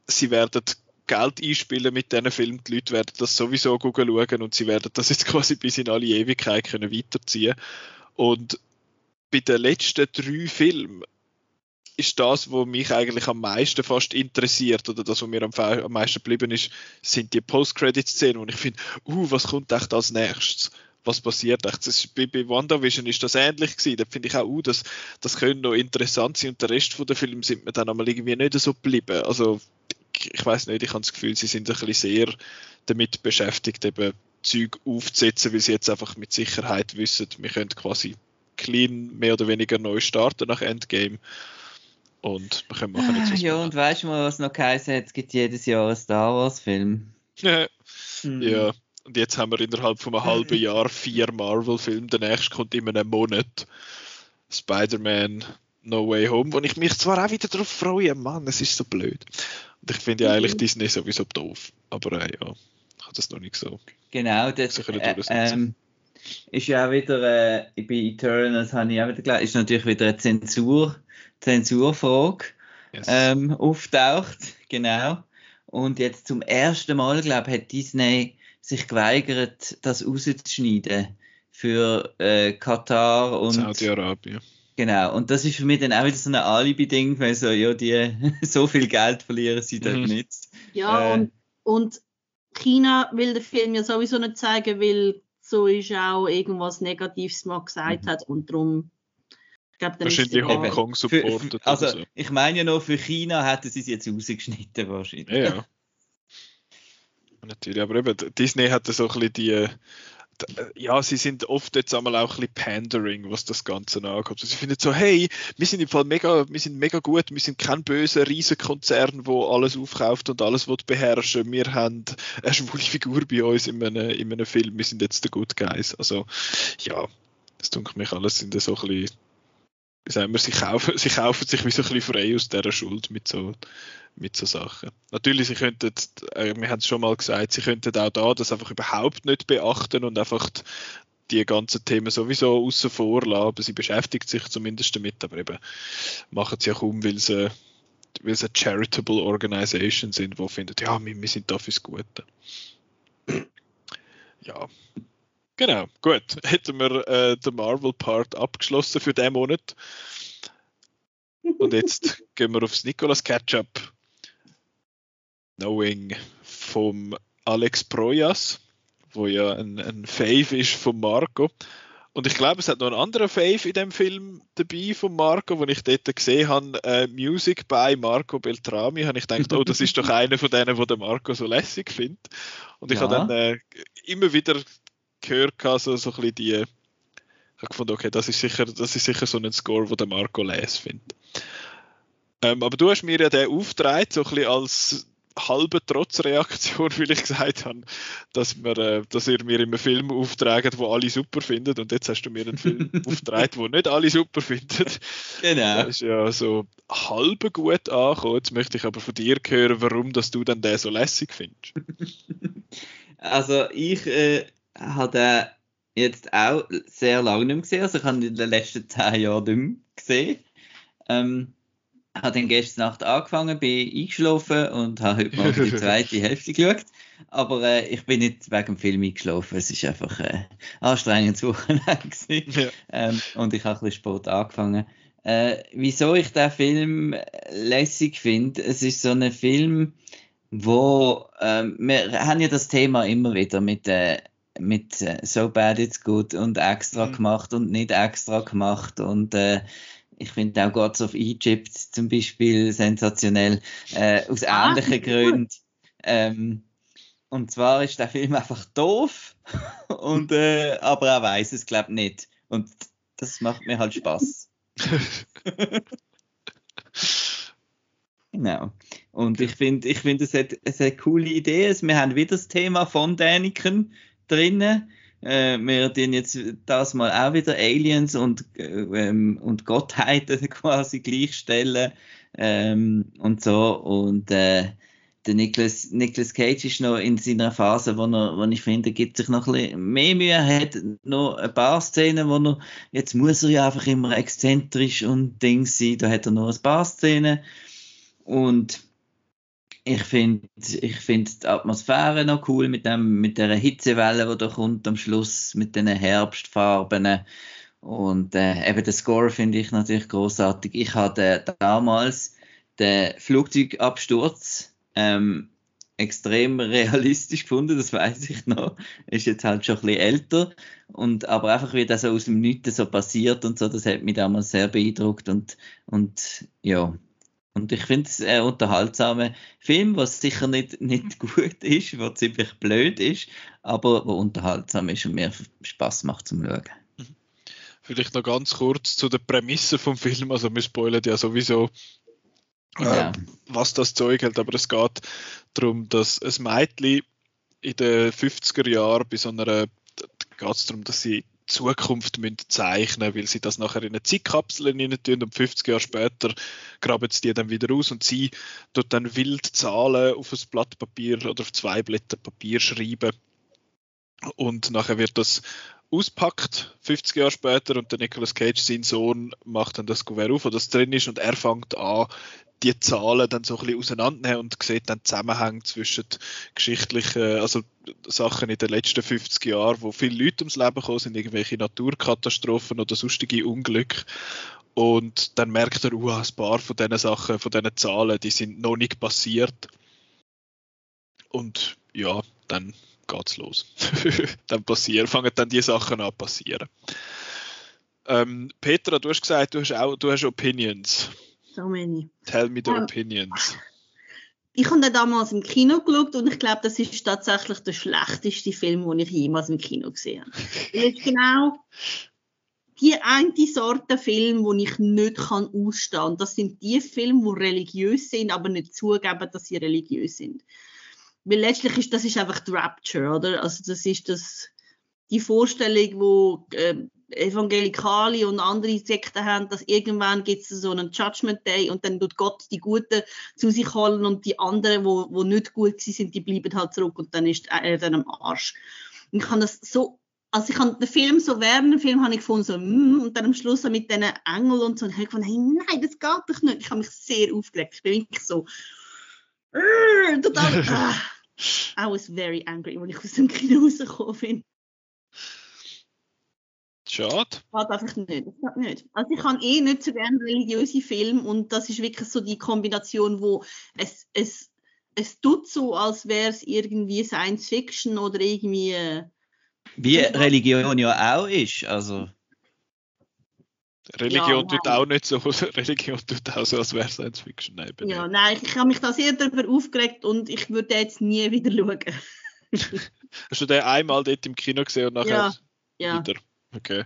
sie werden Geld einspielen mit diesen Filmen. Die Leute werden das sowieso schauen und sie werden das jetzt *laughs* quasi bis in alle Ewigkeit können weiterziehen. Und bei den letzten drei Filmen ist das, was mich eigentlich am meisten fast interessiert oder das, was mir am, am meisten geblieben ist, sind die Post-Credit-Szenen, wo ich finde, uh, was kommt echt als nächstes? Was passiert. Das ist, bei, bei WandaVision ist das ähnlich gewesen. Da finde ich auch, uh, das, das könnte noch interessant sein und der Rest von der Film sind mir dann einmal irgendwie nicht so geblieben. Also ich, ich weiß nicht, ich habe das Gefühl, sie sind ein bisschen sehr damit beschäftigt, eben Zeug aufzusetzen, weil sie jetzt einfach mit Sicherheit wissen, wir können quasi clean mehr oder weniger neu starten nach Endgame. Und wir können machen jetzt was Ja, und weißt du mal, was noch geheißen hat, es gibt jedes Jahr einen Star Wars-Film. *laughs* Ja. Hm. ja. Und jetzt haben wir innerhalb von einem halben Jahr vier Marvel-Filme. Der nächste kommt in einem Monat. Spider-Man No Way Home, wo ich mich zwar auch wieder darauf freue, Mann, es ist so blöd. Und ich finde ja mhm. eigentlich Disney sowieso doof. Aber äh, ja, ich habe das noch nicht so. Genau, das äh, ähm, ist ja auch wieder, äh, bei Eternals habe ich auch wieder gelernt, ist natürlich wieder eine Zensur, Zensurfrage yes. ähm, auftaucht. Genau. Und jetzt zum ersten Mal, glaube ich, hat Disney sich geweigert, das rauszuschneiden für äh, Katar und Saudi-Arabien. Genau, und das ist für mich dann auch wieder so ein Alibi-Ding, weil so, ja, die *laughs* so viel Geld verlieren sie dort mhm. nicht. Ja, äh, und, und China will den Film ja sowieso nicht zeigen, weil so ist auch irgendwas Negatives mal gesagt mhm. hat und darum ich glaube, wahrscheinlich Hongkong supportet. Also, so. ich meine ja noch, für China hätten sie es jetzt rausgeschnitten wahrscheinlich. Ja, ja. *laughs* Natürlich, aber eben, Disney hat so ein bisschen die, ja, sie sind oft jetzt einmal auch ein bisschen pandering, was das Ganze angeht. Sie finden so, hey, wir sind im Fall mega, wir sind mega gut, wir sind kein böser Riesenkonzern, wo alles aufkauft und alles will beherrschen. Wir haben eine schwule Figur bei uns in einem, in einem Film, wir sind jetzt der Good Guys. Also, ja, das dunkelt mich alles in so ein bisschen, wie sagen wir, sie kaufen, *laughs* sie kaufen sich wie so ein bisschen frei aus dieser Schuld mit so mit so Sachen. Natürlich, sie könnten, äh, wir haben es schon mal gesagt, sie könnten auch da das einfach überhaupt nicht beachten und einfach die ganzen Themen sowieso außen vor lassen, sie beschäftigt sich zumindest damit, aber eben machen sie ja kaum, weil sie, weil sie charitable Organisation sind, wo findet, ja, wir, wir sind da fürs Gute. ja. Genau, gut. *laughs* Hätten wir äh, den Marvel-Part abgeschlossen für den Monat. Und jetzt *laughs* gehen wir aufs Nicolas Ketchup Knowing vom Alex Proyas, wo ja ein, ein Fave ist von Marco. Und ich glaube, es hat noch einen anderen Fave in dem Film dabei von Marco, wo ich dort gesehen habe, äh, Music by Marco Beltrami, habe ich gedacht, oh, das ist doch *laughs* einer von denen, wo der Marco so lässig findet. Und ich ja. habe dann äh, immer wieder gehört, so, so ein bisschen die, ich habe gefunden, okay, das ist sicher, das ist sicher so ein Score, wo der Marco les findet. Ähm, aber du hast mir ja den aufgetragen, so ein bisschen als halbe Trotzreaktion, *laughs* weil ich gesagt habe, dass, wir, äh, dass ihr mir immer Film aufträgt, wo alle super findet und jetzt hast du mir einen Film *laughs* aufgetragen, wo nicht alle super finden. Genau. Das ist ja so halb gut angekommen. Jetzt möchte ich aber von dir hören, warum dass du dann den so lässig findest. *laughs* Also ich äh, habe den jetzt auch sehr lange nicht mehr gesehen. Also ich habe ihn in den letzten zehn Jahren nicht mehr gesehen. Ähm, habe dann gestern Nacht angefangen, bin eingeschlafen und habe heute mal die zweite *laughs* Hälfte geschaut. Aber äh, ich bin nicht wegen dem Film eingeschlafen. Es ist einfach äh, anstrengendes Wochenende ja. ähm, und ich habe ein bisschen Sport angefangen. Äh, wieso ich den Film lässig finde? Es ist so ein Film, wo äh, wir haben ja das Thema immer wieder mit äh, mit äh, So Bad It's Good und extra mhm. gemacht und nicht extra gemacht und äh, ich finde auch Gods of Egypt zum Beispiel sensationell, äh, aus ah, ähnlichen Gründen. Ähm, und zwar ist der Film einfach doof, *laughs* und, äh, aber er weiß es, glaube ich, nicht. Und das macht mir halt Spaß. *laughs* genau. Und ich finde, ich finde, es hat, es hat eine coole Idee. Wir haben wieder das Thema von Däniken drinnen. Äh, wir tun jetzt das mal auch wieder Aliens und, ähm, und Gottheiten *laughs* quasi gleichstellen ähm, und so. Und äh, der Nicolas, Nicolas Cage ist noch in seiner Phase, wo, er, wo ich finde, gibt sich noch ein mehr Mühe. Er hat noch ein paar Szenen, wo er, jetzt muss er ja einfach immer exzentrisch und Ding sein, da hat er noch ein paar Szenen. Und ich finde ich find die Atmosphäre noch cool mit, dem, mit der Hitzewelle, die da kommt am Schluss, mit den Herbstfarben. Und äh, eben den Score finde ich natürlich großartig. Ich hatte damals den Flugzeugabsturz ähm, extrem *laughs* realistisch gefunden, das weiß ich noch. Ist jetzt halt schon ein bisschen älter. Und, aber einfach wie das so aus dem Nichts so passiert und so, das hat mich damals sehr beeindruckt. Und, und ja, und ich finde es ein unterhaltsamer Film, was sicher nicht, nicht gut ist, was ziemlich blöd ist, aber wo unterhaltsam ist und mir Spaß macht zum Schauen. Vielleicht noch ganz kurz zu der Prämisse vom Film. Also wir spoilern ja sowieso, äh, was das Zeug hält, aber es geht darum, dass ein Mädchen in den 50er Jahren bei so einer geht es darum, dass sie Zukunft müssen zeichnen weil sie das nachher in eine Zeitkapsel rein tun und 50 Jahre später graben sie die dann wieder aus und sie dort dann wild Zahlen auf ein Blatt Papier oder auf zwei Blätter Papier schreiben. Und nachher wird das auspackt, 50 Jahre später, und der Nicolas Cage, sein Sohn, macht dann das Kuvert auf, wo das drin ist, und er fängt an, die Zahlen dann so ein bisschen auseinandernehmen und sieht dann Zusammenhänge zwischen geschichtlichen, also Sachen in den letzten 50 Jahren, wo viele Leute ums Leben gekommen sind, irgendwelche Naturkatastrophen oder sonstige Unglücke. Und dann merkt er, uh, ein paar von diesen Sachen, von diesen Zahlen, die sind noch nicht passiert. Und ja, dann geht's los. *laughs* dann passieren, fangen dann die Sachen an passieren. Ähm, Petra, du hast gesagt, du hast auch, du hast Opinions. So many. Tell me the um, opinions. *laughs* Ich habe den damals im Kino geschaut und ich glaube, das ist tatsächlich der schlechteste Film, den ich jemals im Kino gesehen habe. Weil *laughs* genau die eine Sorte Film, die ich nicht kann ausstehen kann. Das sind die Filme, die religiös sind, aber nicht zugeben, dass sie religiös sind. Weil letztlich ist das ist einfach die Rapture, oder? Also das ist das die Vorstellung, wo äh, Evangelikale und andere Sekten haben, dass irgendwann gibt es so einen Judgment Day und dann tut Gott die Guten zu sich holen und die anderen, wo, wo nicht gut sind, die bleiben halt zurück und dann ist er dann am Arsch. Und ich kann das so, also ich habe den Film so während dem Film habe ich gefunden so mm, und dann am Schluss so mit diesen Engeln und so und ich habe gefunden, hey, nein, das geht doch nicht. Ich habe mich sehr aufgeregt. Ich bin wirklich so total. *laughs* ah, I was very angry, als ich aus dem Kino rausgekommen bin. Schade. Geht einfach nicht. Das geht nicht. Also ich kann eh nicht so gerne religiöse Filme und das ist wirklich so die Kombination, wo es, es, es tut so, als wäre es irgendwie Science Fiction oder irgendwie äh, Wie Religion ja auch ist, also. Religion ja, tut auch nicht so, *laughs* Religion tut auch so, als wäre Science Fiction. Nein, ja, nein, ich habe mich da sehr darüber aufgeregt und ich würde jetzt nie wieder schauen. *laughs* Hast du den einmal dort im Kino gesehen und nachher ja, wieder? Okay.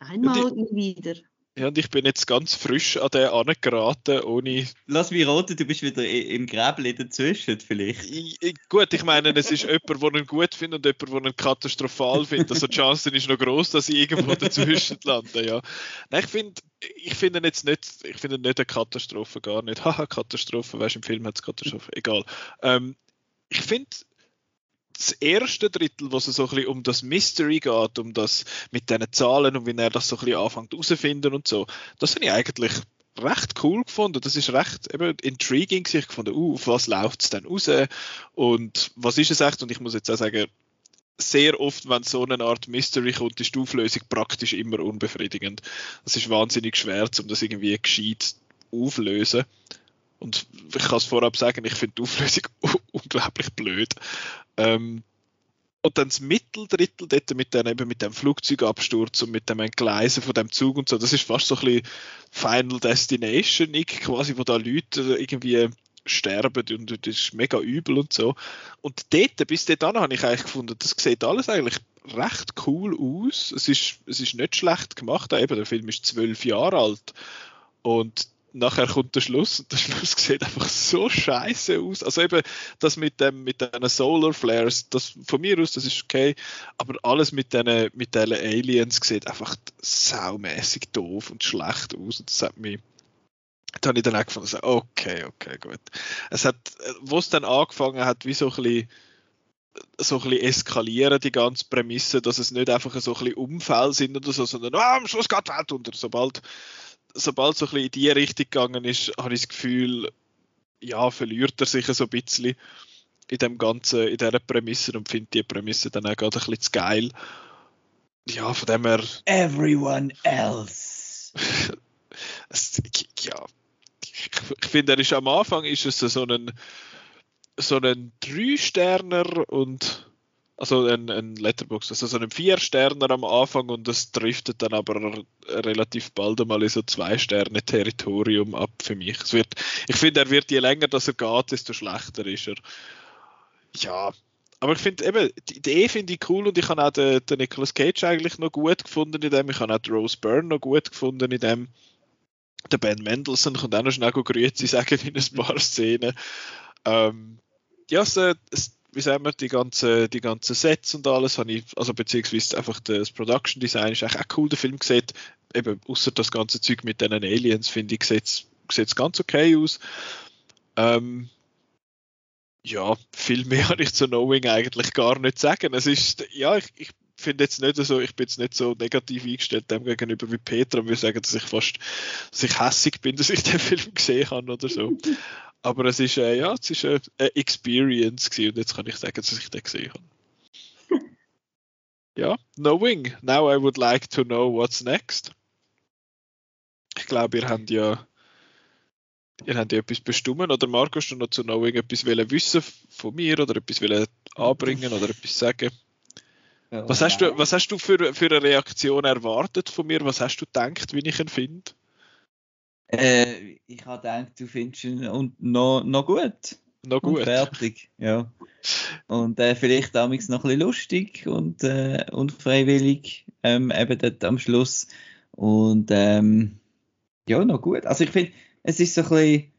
Einmal und wieder. Ja, und ich bin jetzt ganz frisch an den angeraten, ohne... Lass mich raten, du bist wieder im Gräbli dazwischen vielleicht. Ich, ich, gut, ich meine, es ist jemand, der ihn gut findet und jemand, der ihn katastrophal findet. Also die Chance ist noch groß, dass ich irgendwo dazwischen lande, ja. Nein, ich finde ich finde jetzt nicht, ich finde nicht eine Katastrophe, gar nicht. Haha, Katastrophe, weißt du, im Film hat es Katastrophe, egal. Ähm, ich finde das erste Drittel, wo es so ein bisschen um das Mystery geht, um das mit diesen Zahlen und wie er das so ein bisschen anfängt herauszufinden und so, das habe ich eigentlich recht cool gefunden. Das ist recht eben intriguing. Ich gefunden, uh, auf was läuft es denn raus und was ist es echt? Und ich muss jetzt auch sagen, sehr oft, wenn so eine Art Mystery kommt, ist die Auflösung praktisch immer unbefriedigend. Es ist wahnsinnig schwer, um das irgendwie gescheit auflösen. Und ich kann es vorab sagen, ich finde die Auflösung *laughs* unglaublich blöd. Ähm, und dann das Mitteldrittel dort mit, den, eben mit dem Flugzeugabsturz und mit dem Entgleisen von dem Zug und so, das ist fast so ein bisschen Final Destination, quasi, wo da Leute irgendwie sterben und das ist mega übel und so. Und dort, bis dahin habe ich eigentlich gefunden, das sieht alles eigentlich recht cool aus. Es ist, es ist nicht schlecht gemacht, eben der Film ist zwölf Jahre alt und nachher kommt der Schluss und der Schluss *laughs* sieht einfach so scheiße aus. Also eben das mit dem mit den Solar Flares, das von mir aus, das ist okay, aber alles mit den mit den Aliens sieht einfach saumäßig doof und schlecht aus und das hat mich da habe ich dann auch gefunden, okay, okay, gut. Es hat, wo es dann angefangen hat, wie so ein bisschen so ein bisschen eskalieren, die ganze Prämisse, dass es nicht einfach so ein bisschen Unfälle sind oder so, sondern ah, am Schluss geht die Welt unter. Sobald sobald so ein bisschen in die Richtung gegangen ist, habe ich das Gefühl, ja, verliert er sich so ein bisschen in dem ganzen, in dieser Prämisse und findet die Prämisse dann auch gerade ein bisschen zu geil. Ja, von dem her. Everyone else. *laughs* ja, ich, finde, er ist am Anfang ist es so ein so ein Drei-Sterner und also ein, ein Letterbox, also so ein Vier-Sterner am Anfang und das driftet dann aber relativ bald einmal in so Zwei-Sterne-Territorium ab für mich. Es wird, ich finde, er wird, je länger dass er geht, desto schlechter ist er. Ja, aber ich finde eben, die Idee finde ich cool und ich habe auch den, den Nicolas Cage eigentlich noch gut gefunden in dem. Ich habe auch den Rose Byrne noch gut gefunden in dem. Der Ben Mendelssohn kommt auch noch schnell Grüezi sagen in ein paar Szenen. Ähm, ja, es, es wie sagen wir, die ganzen die ganze Sets und alles habe ich, also beziehungsweise einfach das Production Design ist eigentlich auch cool, der Film sieht, eben außer das ganze Zeug mit den Aliens, finde ich, sieht es ganz okay aus. Ähm, ja, viel mehr *laughs* habe ich zu Knowing eigentlich gar nicht sagen. Es ist, ja, ich, ich finde jetzt nicht so, ich bin jetzt nicht so negativ eingestellt dem gegenüber wie Peter und wir sagen, dass ich fast, dass ich hässig bin, dass ich den *laughs* Film gesehen habe oder so. Aber es ist, äh, ja, es ist eine, Experience gewesen und jetzt kann ich sagen, dass ich den gesehen habe. ja, Knowing. Now I would like to know what's next. Ich glaube, ihr habt ja ihr habt ja etwas bestimmen oder Markus, du noch zu Knowing etwas wissen von mir oder etwas anbringen oder etwas sagen? Was, hast du, was hast du für, für eine Reaktion erwartet von mir? Was hast du gedacht, wie ich ihn finde? Äh, ich habe gedacht, du findest ihn und noch, noch gut. Noch gut. Und fertig, ja. Und äh, vielleicht damals noch ein bisschen lustig und äh, unfreiwillig, ähm, eben dort am Schluss. Und ähm, ja, noch gut. Also ich finde, es ist so ein bisschen,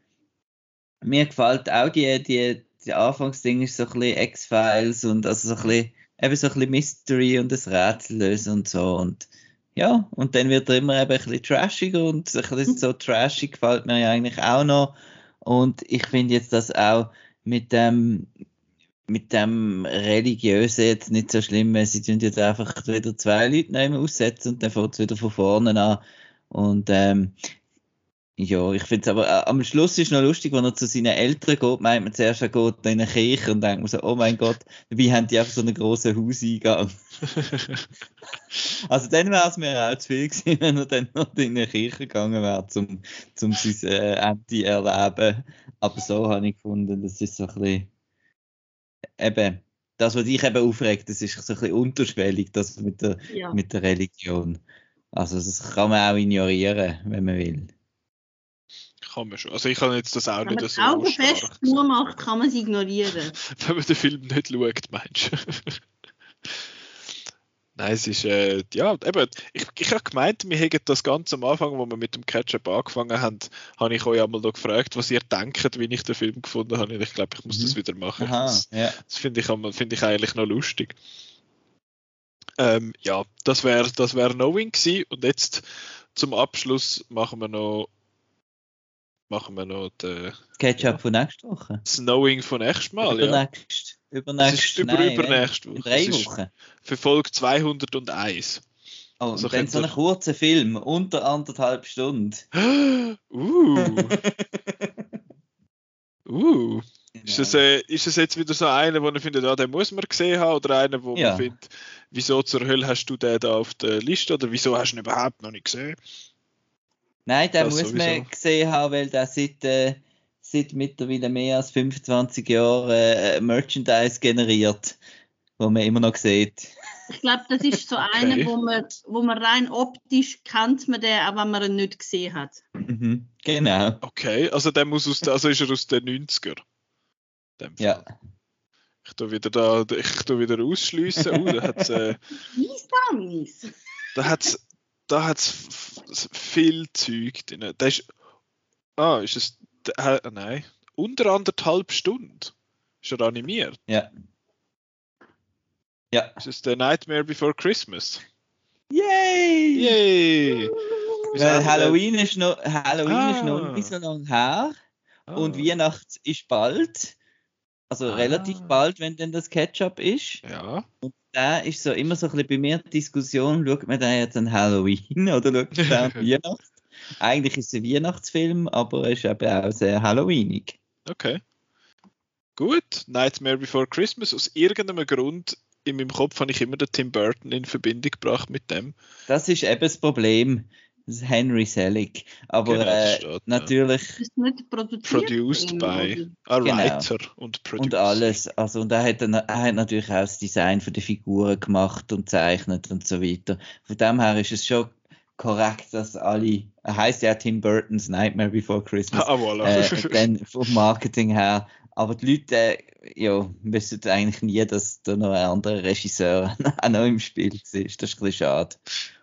mir gefällt auch die, die, die Anfangsding ist so ein bisschen X-Files und also so ein bisschen, eben so ein bisschen Mystery und das Rätsel lösen und so. Und ja, und dann wird er immer eben ein bisschen trashiger und ein bisschen so trashig gefällt mir ja eigentlich auch noch. Und ich finde jetzt das auch mit dem, mit dem Religiösen jetzt nicht so schlimm, weil sie tun jetzt einfach wieder zwei Leute nehmen aussetzen und dann fängt es wieder von vorne an. Und ähm, ja, ich finde es aber, äh, am Schluss ist noch lustig, wenn er zu seinen Eltern geht, meint man zuerst, er geht in eine Kirche und denkt man so, oh mein Gott, wie haben die einfach so einen grossen Hauseingang? *laughs* also dann wäre es mir auch zu viel gewesen, wenn er dann noch in eine Kirche gegangen wäre, um, um sein äh, Ende erleben. Aber so habe ich gefunden, das ist so ein bisschen, eben, das, was dich eben aufregt, das ist so ein bisschen unterschwellig, das mit der, ja. mit der Religion. Also das kann man auch ignorieren, wenn man will. Kann man schon. Also ich kann jetzt das auch wenn nicht so Augen fest nur macht, kann man es ignorieren. *laughs* wenn man den Film nicht schaut, meinst du? *laughs* Nein, es ist, äh, ja, eben, ich, ich habe gemeint, wir hätten das ganz am Anfang, wo wir mit dem Ketchup angefangen haben, habe ich euch einmal noch gefragt, was ihr denkt, wie ich den Film gefunden habe. Und ich glaube, ich muss mhm. das wieder machen. Aha, das, ja. das finde ich, find ich eigentlich noch lustig. Ähm, ja, das wäre das wär Knowing gewesen. Und jetzt zum Abschluss machen wir noch machen wir noch den Ketchup ja, von nächster Woche. Snowing von nächstes Mal, Übernächst, ja. Übernächst, über, nein, übernächste Woche. Drei Wochen. Für Folge 201. Oh, also dann so ein kurzer Film, unter anderthalb Stunden. *gasps* uh. *laughs* uh. Genau. Ist, das, äh, ist das jetzt wieder so einer, wo man findet, ah, den muss man gesehen haben, oder einer, wo ja. man findet, wieso zur Hölle hast du den da auf der Liste, oder wieso hast du ihn überhaupt noch nicht gesehen? Nein, den das muss sowieso. man gesehen haben, weil der seit, äh, seit mittlerweile mehr als 25 Jahren äh, Merchandise generiert, wo man immer noch sieht. Ich glaube, das ist so okay. einer, wo man, wo man rein optisch kennt man den, auch wenn man ihn nicht gesehen hat. Mhm, genau. Okay, also der muss aus, also ist er aus den 90er. Ja. Ich tu wieder da, ich tu wieder ausschliessen. Uh, da hat's, äh, da hat's, da hat's viel Zeug drin. Da ist, ah, ist es, äh, nein, unter anderthalb Stunden. Ist er animiert? Ja. Ja. Ist es der Nightmare Before Christmas? Yay! Yay! Weil Halloween ist noch, Halloween ah. ist noch nicht so lange her. Ah. Und Weihnachten ist bald. Also ah. relativ bald, wenn denn das Ketchup ist. Ja. Und da ist so immer so ein bisschen bei mir die Diskussion, schaut man da jetzt an Halloween *laughs* oder schaut man da *laughs* an Weihnachten? Eigentlich ist es ein Weihnachtsfilm, aber er ist eben auch sehr Halloweenig. Okay. Gut, Nightmare Before Christmas. Aus irgendeinem Grund in meinem Kopf habe ich immer den Tim Burton in Verbindung gebracht mit dem. Das ist eben das Problem. Das ist Henry Selick. Aber genau, äh, steht, natürlich. Ja. Ist nicht produced by a genau. writer und producer. Und alles. Also, und er hat, dann, er hat natürlich auch das Design für die Figuren gemacht und zeichnet und so weiter. Von dem her ist es schon korrekt, dass alle, er heißt ja Tim Burton's Nightmare Before Christmas. *laughs* Ah, voilà. äh, dann vom Marketing her aber die Leute äh, ja, wissen eigentlich nie, dass da noch ein anderer Regisseur *laughs* auch noch im Spiel ist. Das ist ein bisschen schade.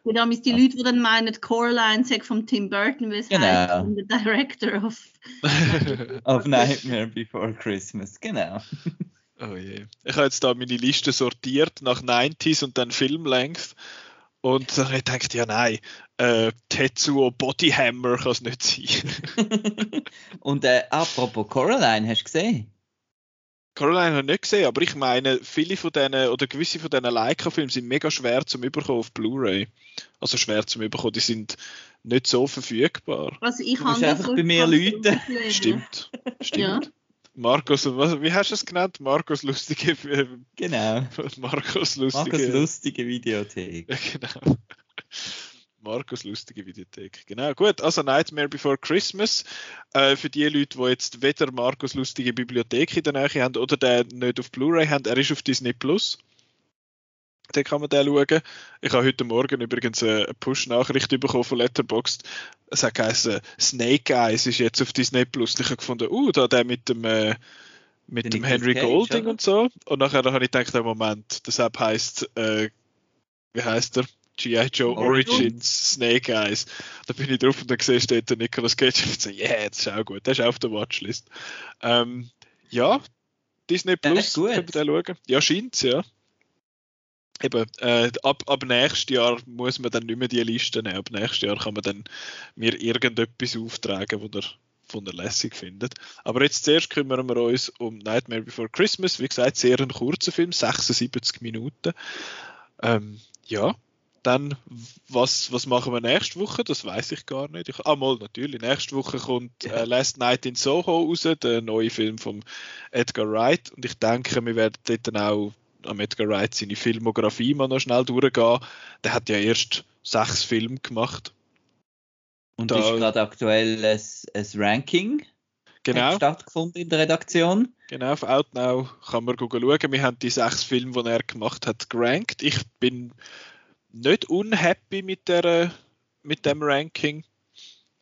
Dann ist die Leute, die dann meinen, Coraline sagt von Tim Burton, weil es genau. heißt, der Director of, *laughs* of Nightmare Before Christmas. Genau. Oh je. Ich habe jetzt da meine Liste sortiert nach 90s und dann Filmlength. Und dann habe ich gedacht, ja nein, äh, Tetsuo Bodyhammer kann es nicht sein. *laughs* und äh, apropos Coraline, hast du gesehen? Coraline habe ich nicht gesehen, aber ich meine, viele von denen oder gewisse von diesen Leica-Filmen sind mega schwer zum Überkommen auf Blu-ray. Also schwer zum Überkommen, die sind nicht so verfügbar. Also ich habe einfach bei mir Leute. Stimmt, stimmt. Ja. Markus, was, wie hast du es genannt? Markus lustige. Genau. *laughs* Markus lustige. Markus lustige Videothek. genau. *laughs* Markus lustige Videothek. Genau, gut. Also Nightmare Before Christmas. Äh, für die Leute, die jetzt weder Markus lustige Bibliothek in der Nähe haben oder den nicht auf Blu-ray haben, er ist auf Disney Plus. Dann kann man den schauen. Ich habe heute Morgen übrigens eine Push-Nachricht bekommen von Letterboxd. Es hat geheißen, Snake Eyes ist jetzt auf Disney Plus. Ich habe gefunden, uh, da der mit dem, äh, mit dem Henry Cage, Golding oder? und so. Und nachher habe ich gedacht, Moment, das App heisst, äh, wie heißt er? G.I. Joe Origins Snake Eyes. Da bin ich drauf und dann sehe steht der Nicolas Cage *laughs* und so, yeah, das ist auch gut, der ist auf der Watchlist. Ähm, ja, Disney Plus, können wir den schauen. Ja, scheint ja. Eben, äh, ab, ab nächstes Jahr muss man dann nicht mehr die Liste nehmen. Ab nächstes Jahr kann man dann mir irgendetwas auftragen, wo der von der lässig findet. Aber jetzt zuerst kümmern wir uns um Nightmare Before Christmas. Wie gesagt, sehr ein kurzer Film, 76 Minuten. Ähm, ja, dann, was, was machen wir nächste Woche? Das weiß ich gar nicht. Ich, ah, mal, natürlich. Nächste Woche kommt äh, Last Night in Soho raus, der neue Film von Edgar Wright. Und ich denke, wir werden dort dann auch am Edgar Wright seine Filmografie mal noch schnell durchgehen. Der hat ja erst sechs Filme gemacht. Und da, ist gerade aktuell ein, ein Ranking? genau. stattgefunden in der Redaktion. Genau, auf Outnow kann man schauen. Wir haben die sechs Filme, die er gemacht hat, gerankt. Ich bin nicht unhappy mit, der, mit dem Ranking.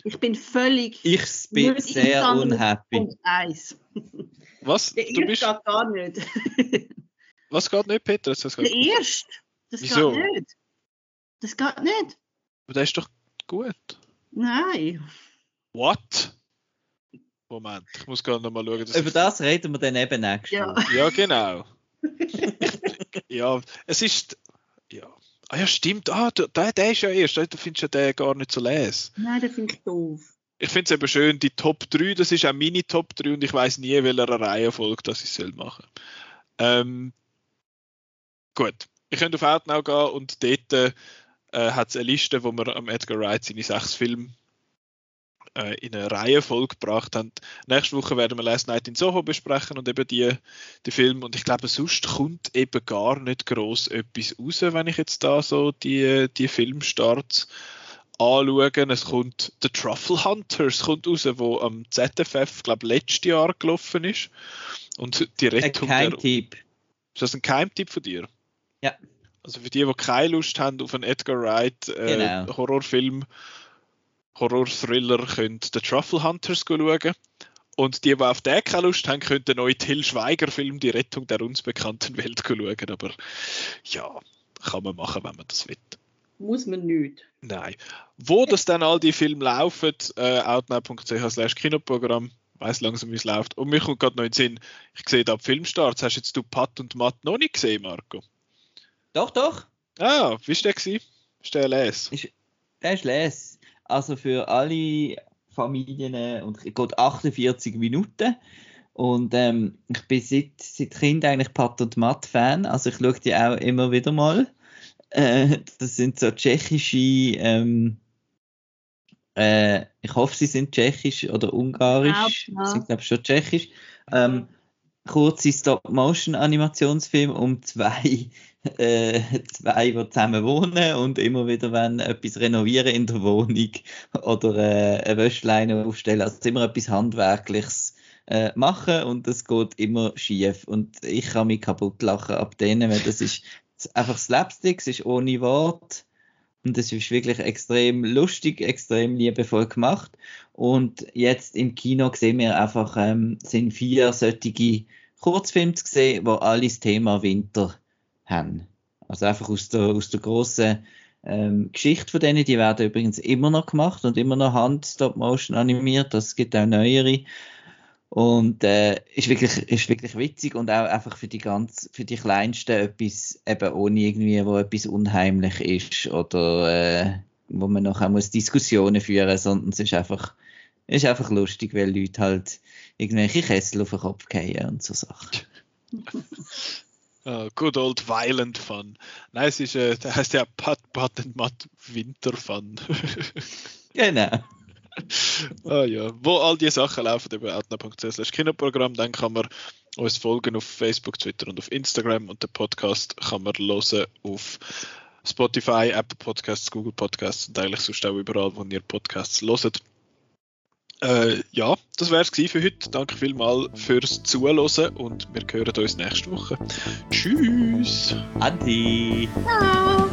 Ich bin völlig. Ich bin sehr unhappy. Punkt 1. Was? Der du bist... gar nicht. Was geht nicht, Peter? Das der erste. Das Wieso? geht nicht. Das geht nicht. Aber der ist doch gut. Nein. What? Moment, ich muss gerade nochmal schauen. Über das reden wir dann eben nächstes ja. Ja, genau. *laughs* ja, es ist. Ja. Ah ja, stimmt. Ah, der, der ist ja erst. Du findest ja den gar nicht so les. Nein, den finde ich doof. Ich finde es eben schön, die Top 3, das ist auch meine Top 3 und ich weiß nie, welcher Reihenfolge das ich soll machen. Ähm, gut, ich könnte auf Outnow gehen und dort äh, hat es eine Liste, wo wir am Edgar Wright seine sechs Filme äh, in eine Reihenfolge gebracht haben. Nächste Woche werden wir Last Night in Soho besprechen und eben die, die Filme. Und ich glaube, sonst kommt eben gar nicht groß etwas raus, wenn ich jetzt da so die, die Filmstarts anschaue. Es kommt The Truffle Hunters kommt raus, wo am ZFF, glaube letztes Jahr gelaufen ist. Und die Rettung ein Keimtipp. Ist das ein Keimtipp von dir? Ja. Also für die, die keine Lust haben auf einen Edgar Wright äh, genau. Horrorfilm, Horror-Thriller können The Truffle Hunters schauen. Und die, die auf den keine Lust haben, können den neuen Till Schweiger-Film Die Rettung der uns bekannten Welt schauen. Aber ja, kann man machen, wenn man das will. Muss man nicht. Nein. Wo das dann all die Filme laufen, äh, outnow.ch slash Kinoprogramm, weiß langsam, wie es läuft. Und mir kommt gerade noch in den Sinn, ich sehe da Filmstarts. Hast jetzt du Pat und Matt noch nicht gesehen, Marco? Doch, doch. Ah, wie war der? Gewesen? Ist der les? Ist, der ist les also für alle Familien und geht 48 Minuten. Und ähm, ich bin seit, seit Kind eigentlich Pat und Matt Fan, also ich schaue die auch immer wieder mal. Äh, das sind so tschechische, ähm, äh, ich hoffe, sie sind tschechisch oder ungarisch. Ja, ja. sind glaube schon tschechisch. Ähm, kurze Stop-Motion-Animationsfilm um zwei *laughs* äh, zwei, die zusammen wohnen und immer wieder wenn etwas renovieren in der Wohnung oder äh, eine Wäschleine aufstellen, also immer etwas Handwerkliches äh, machen und das geht immer schief. Und ich kann mich kaputt lachen ab denen, weil das ist einfach Slapstick, es ist ohne Wort und das ist wirklich extrem lustig, extrem liebevoll gemacht und jetzt im Kino sehen wir einfach, ähm, sind vier solche Kurzfilme zu sehen, wo alles Thema Winter haben. Also einfach aus der, aus der grossen ähm, Geschichte von denen, die werden übrigens immer noch gemacht und immer noch Hand-Stop-Motion animiert, das gibt auch neuere. Und äh, ist, wirklich, ist wirklich witzig und auch einfach für die ganz, für die Kleinsten etwas, eben ohne irgendwie, wo etwas unheimlich ist oder äh, wo man nachher muss Diskussionen führen, sondern es ist einfach, ist einfach lustig, weil Leute halt irgendwelche Kessel auf den Kopf fallen und so Sachen. Uh, *laughs* good old violent fun. Nein, es ist, äh, der heißt ja Pat, Pat and Matt Winter Fun. *laughs* genau. *laughs* ah ja, wo all die Sachen laufen über outnow.ch Kinoprogramm, dann kann man uns folgen auf Facebook, Twitter und auf Instagram und den Podcast kann man hören auf Spotify, Apple Podcasts, Google Podcasts und eigentlich sonst auch überall, wo ihr Podcasts hört. Äh, ja, das wäre es für heute. Danke vielmals fürs Zuhören und wir hören uns nächste Woche. Tschüss. Adi. Ciao.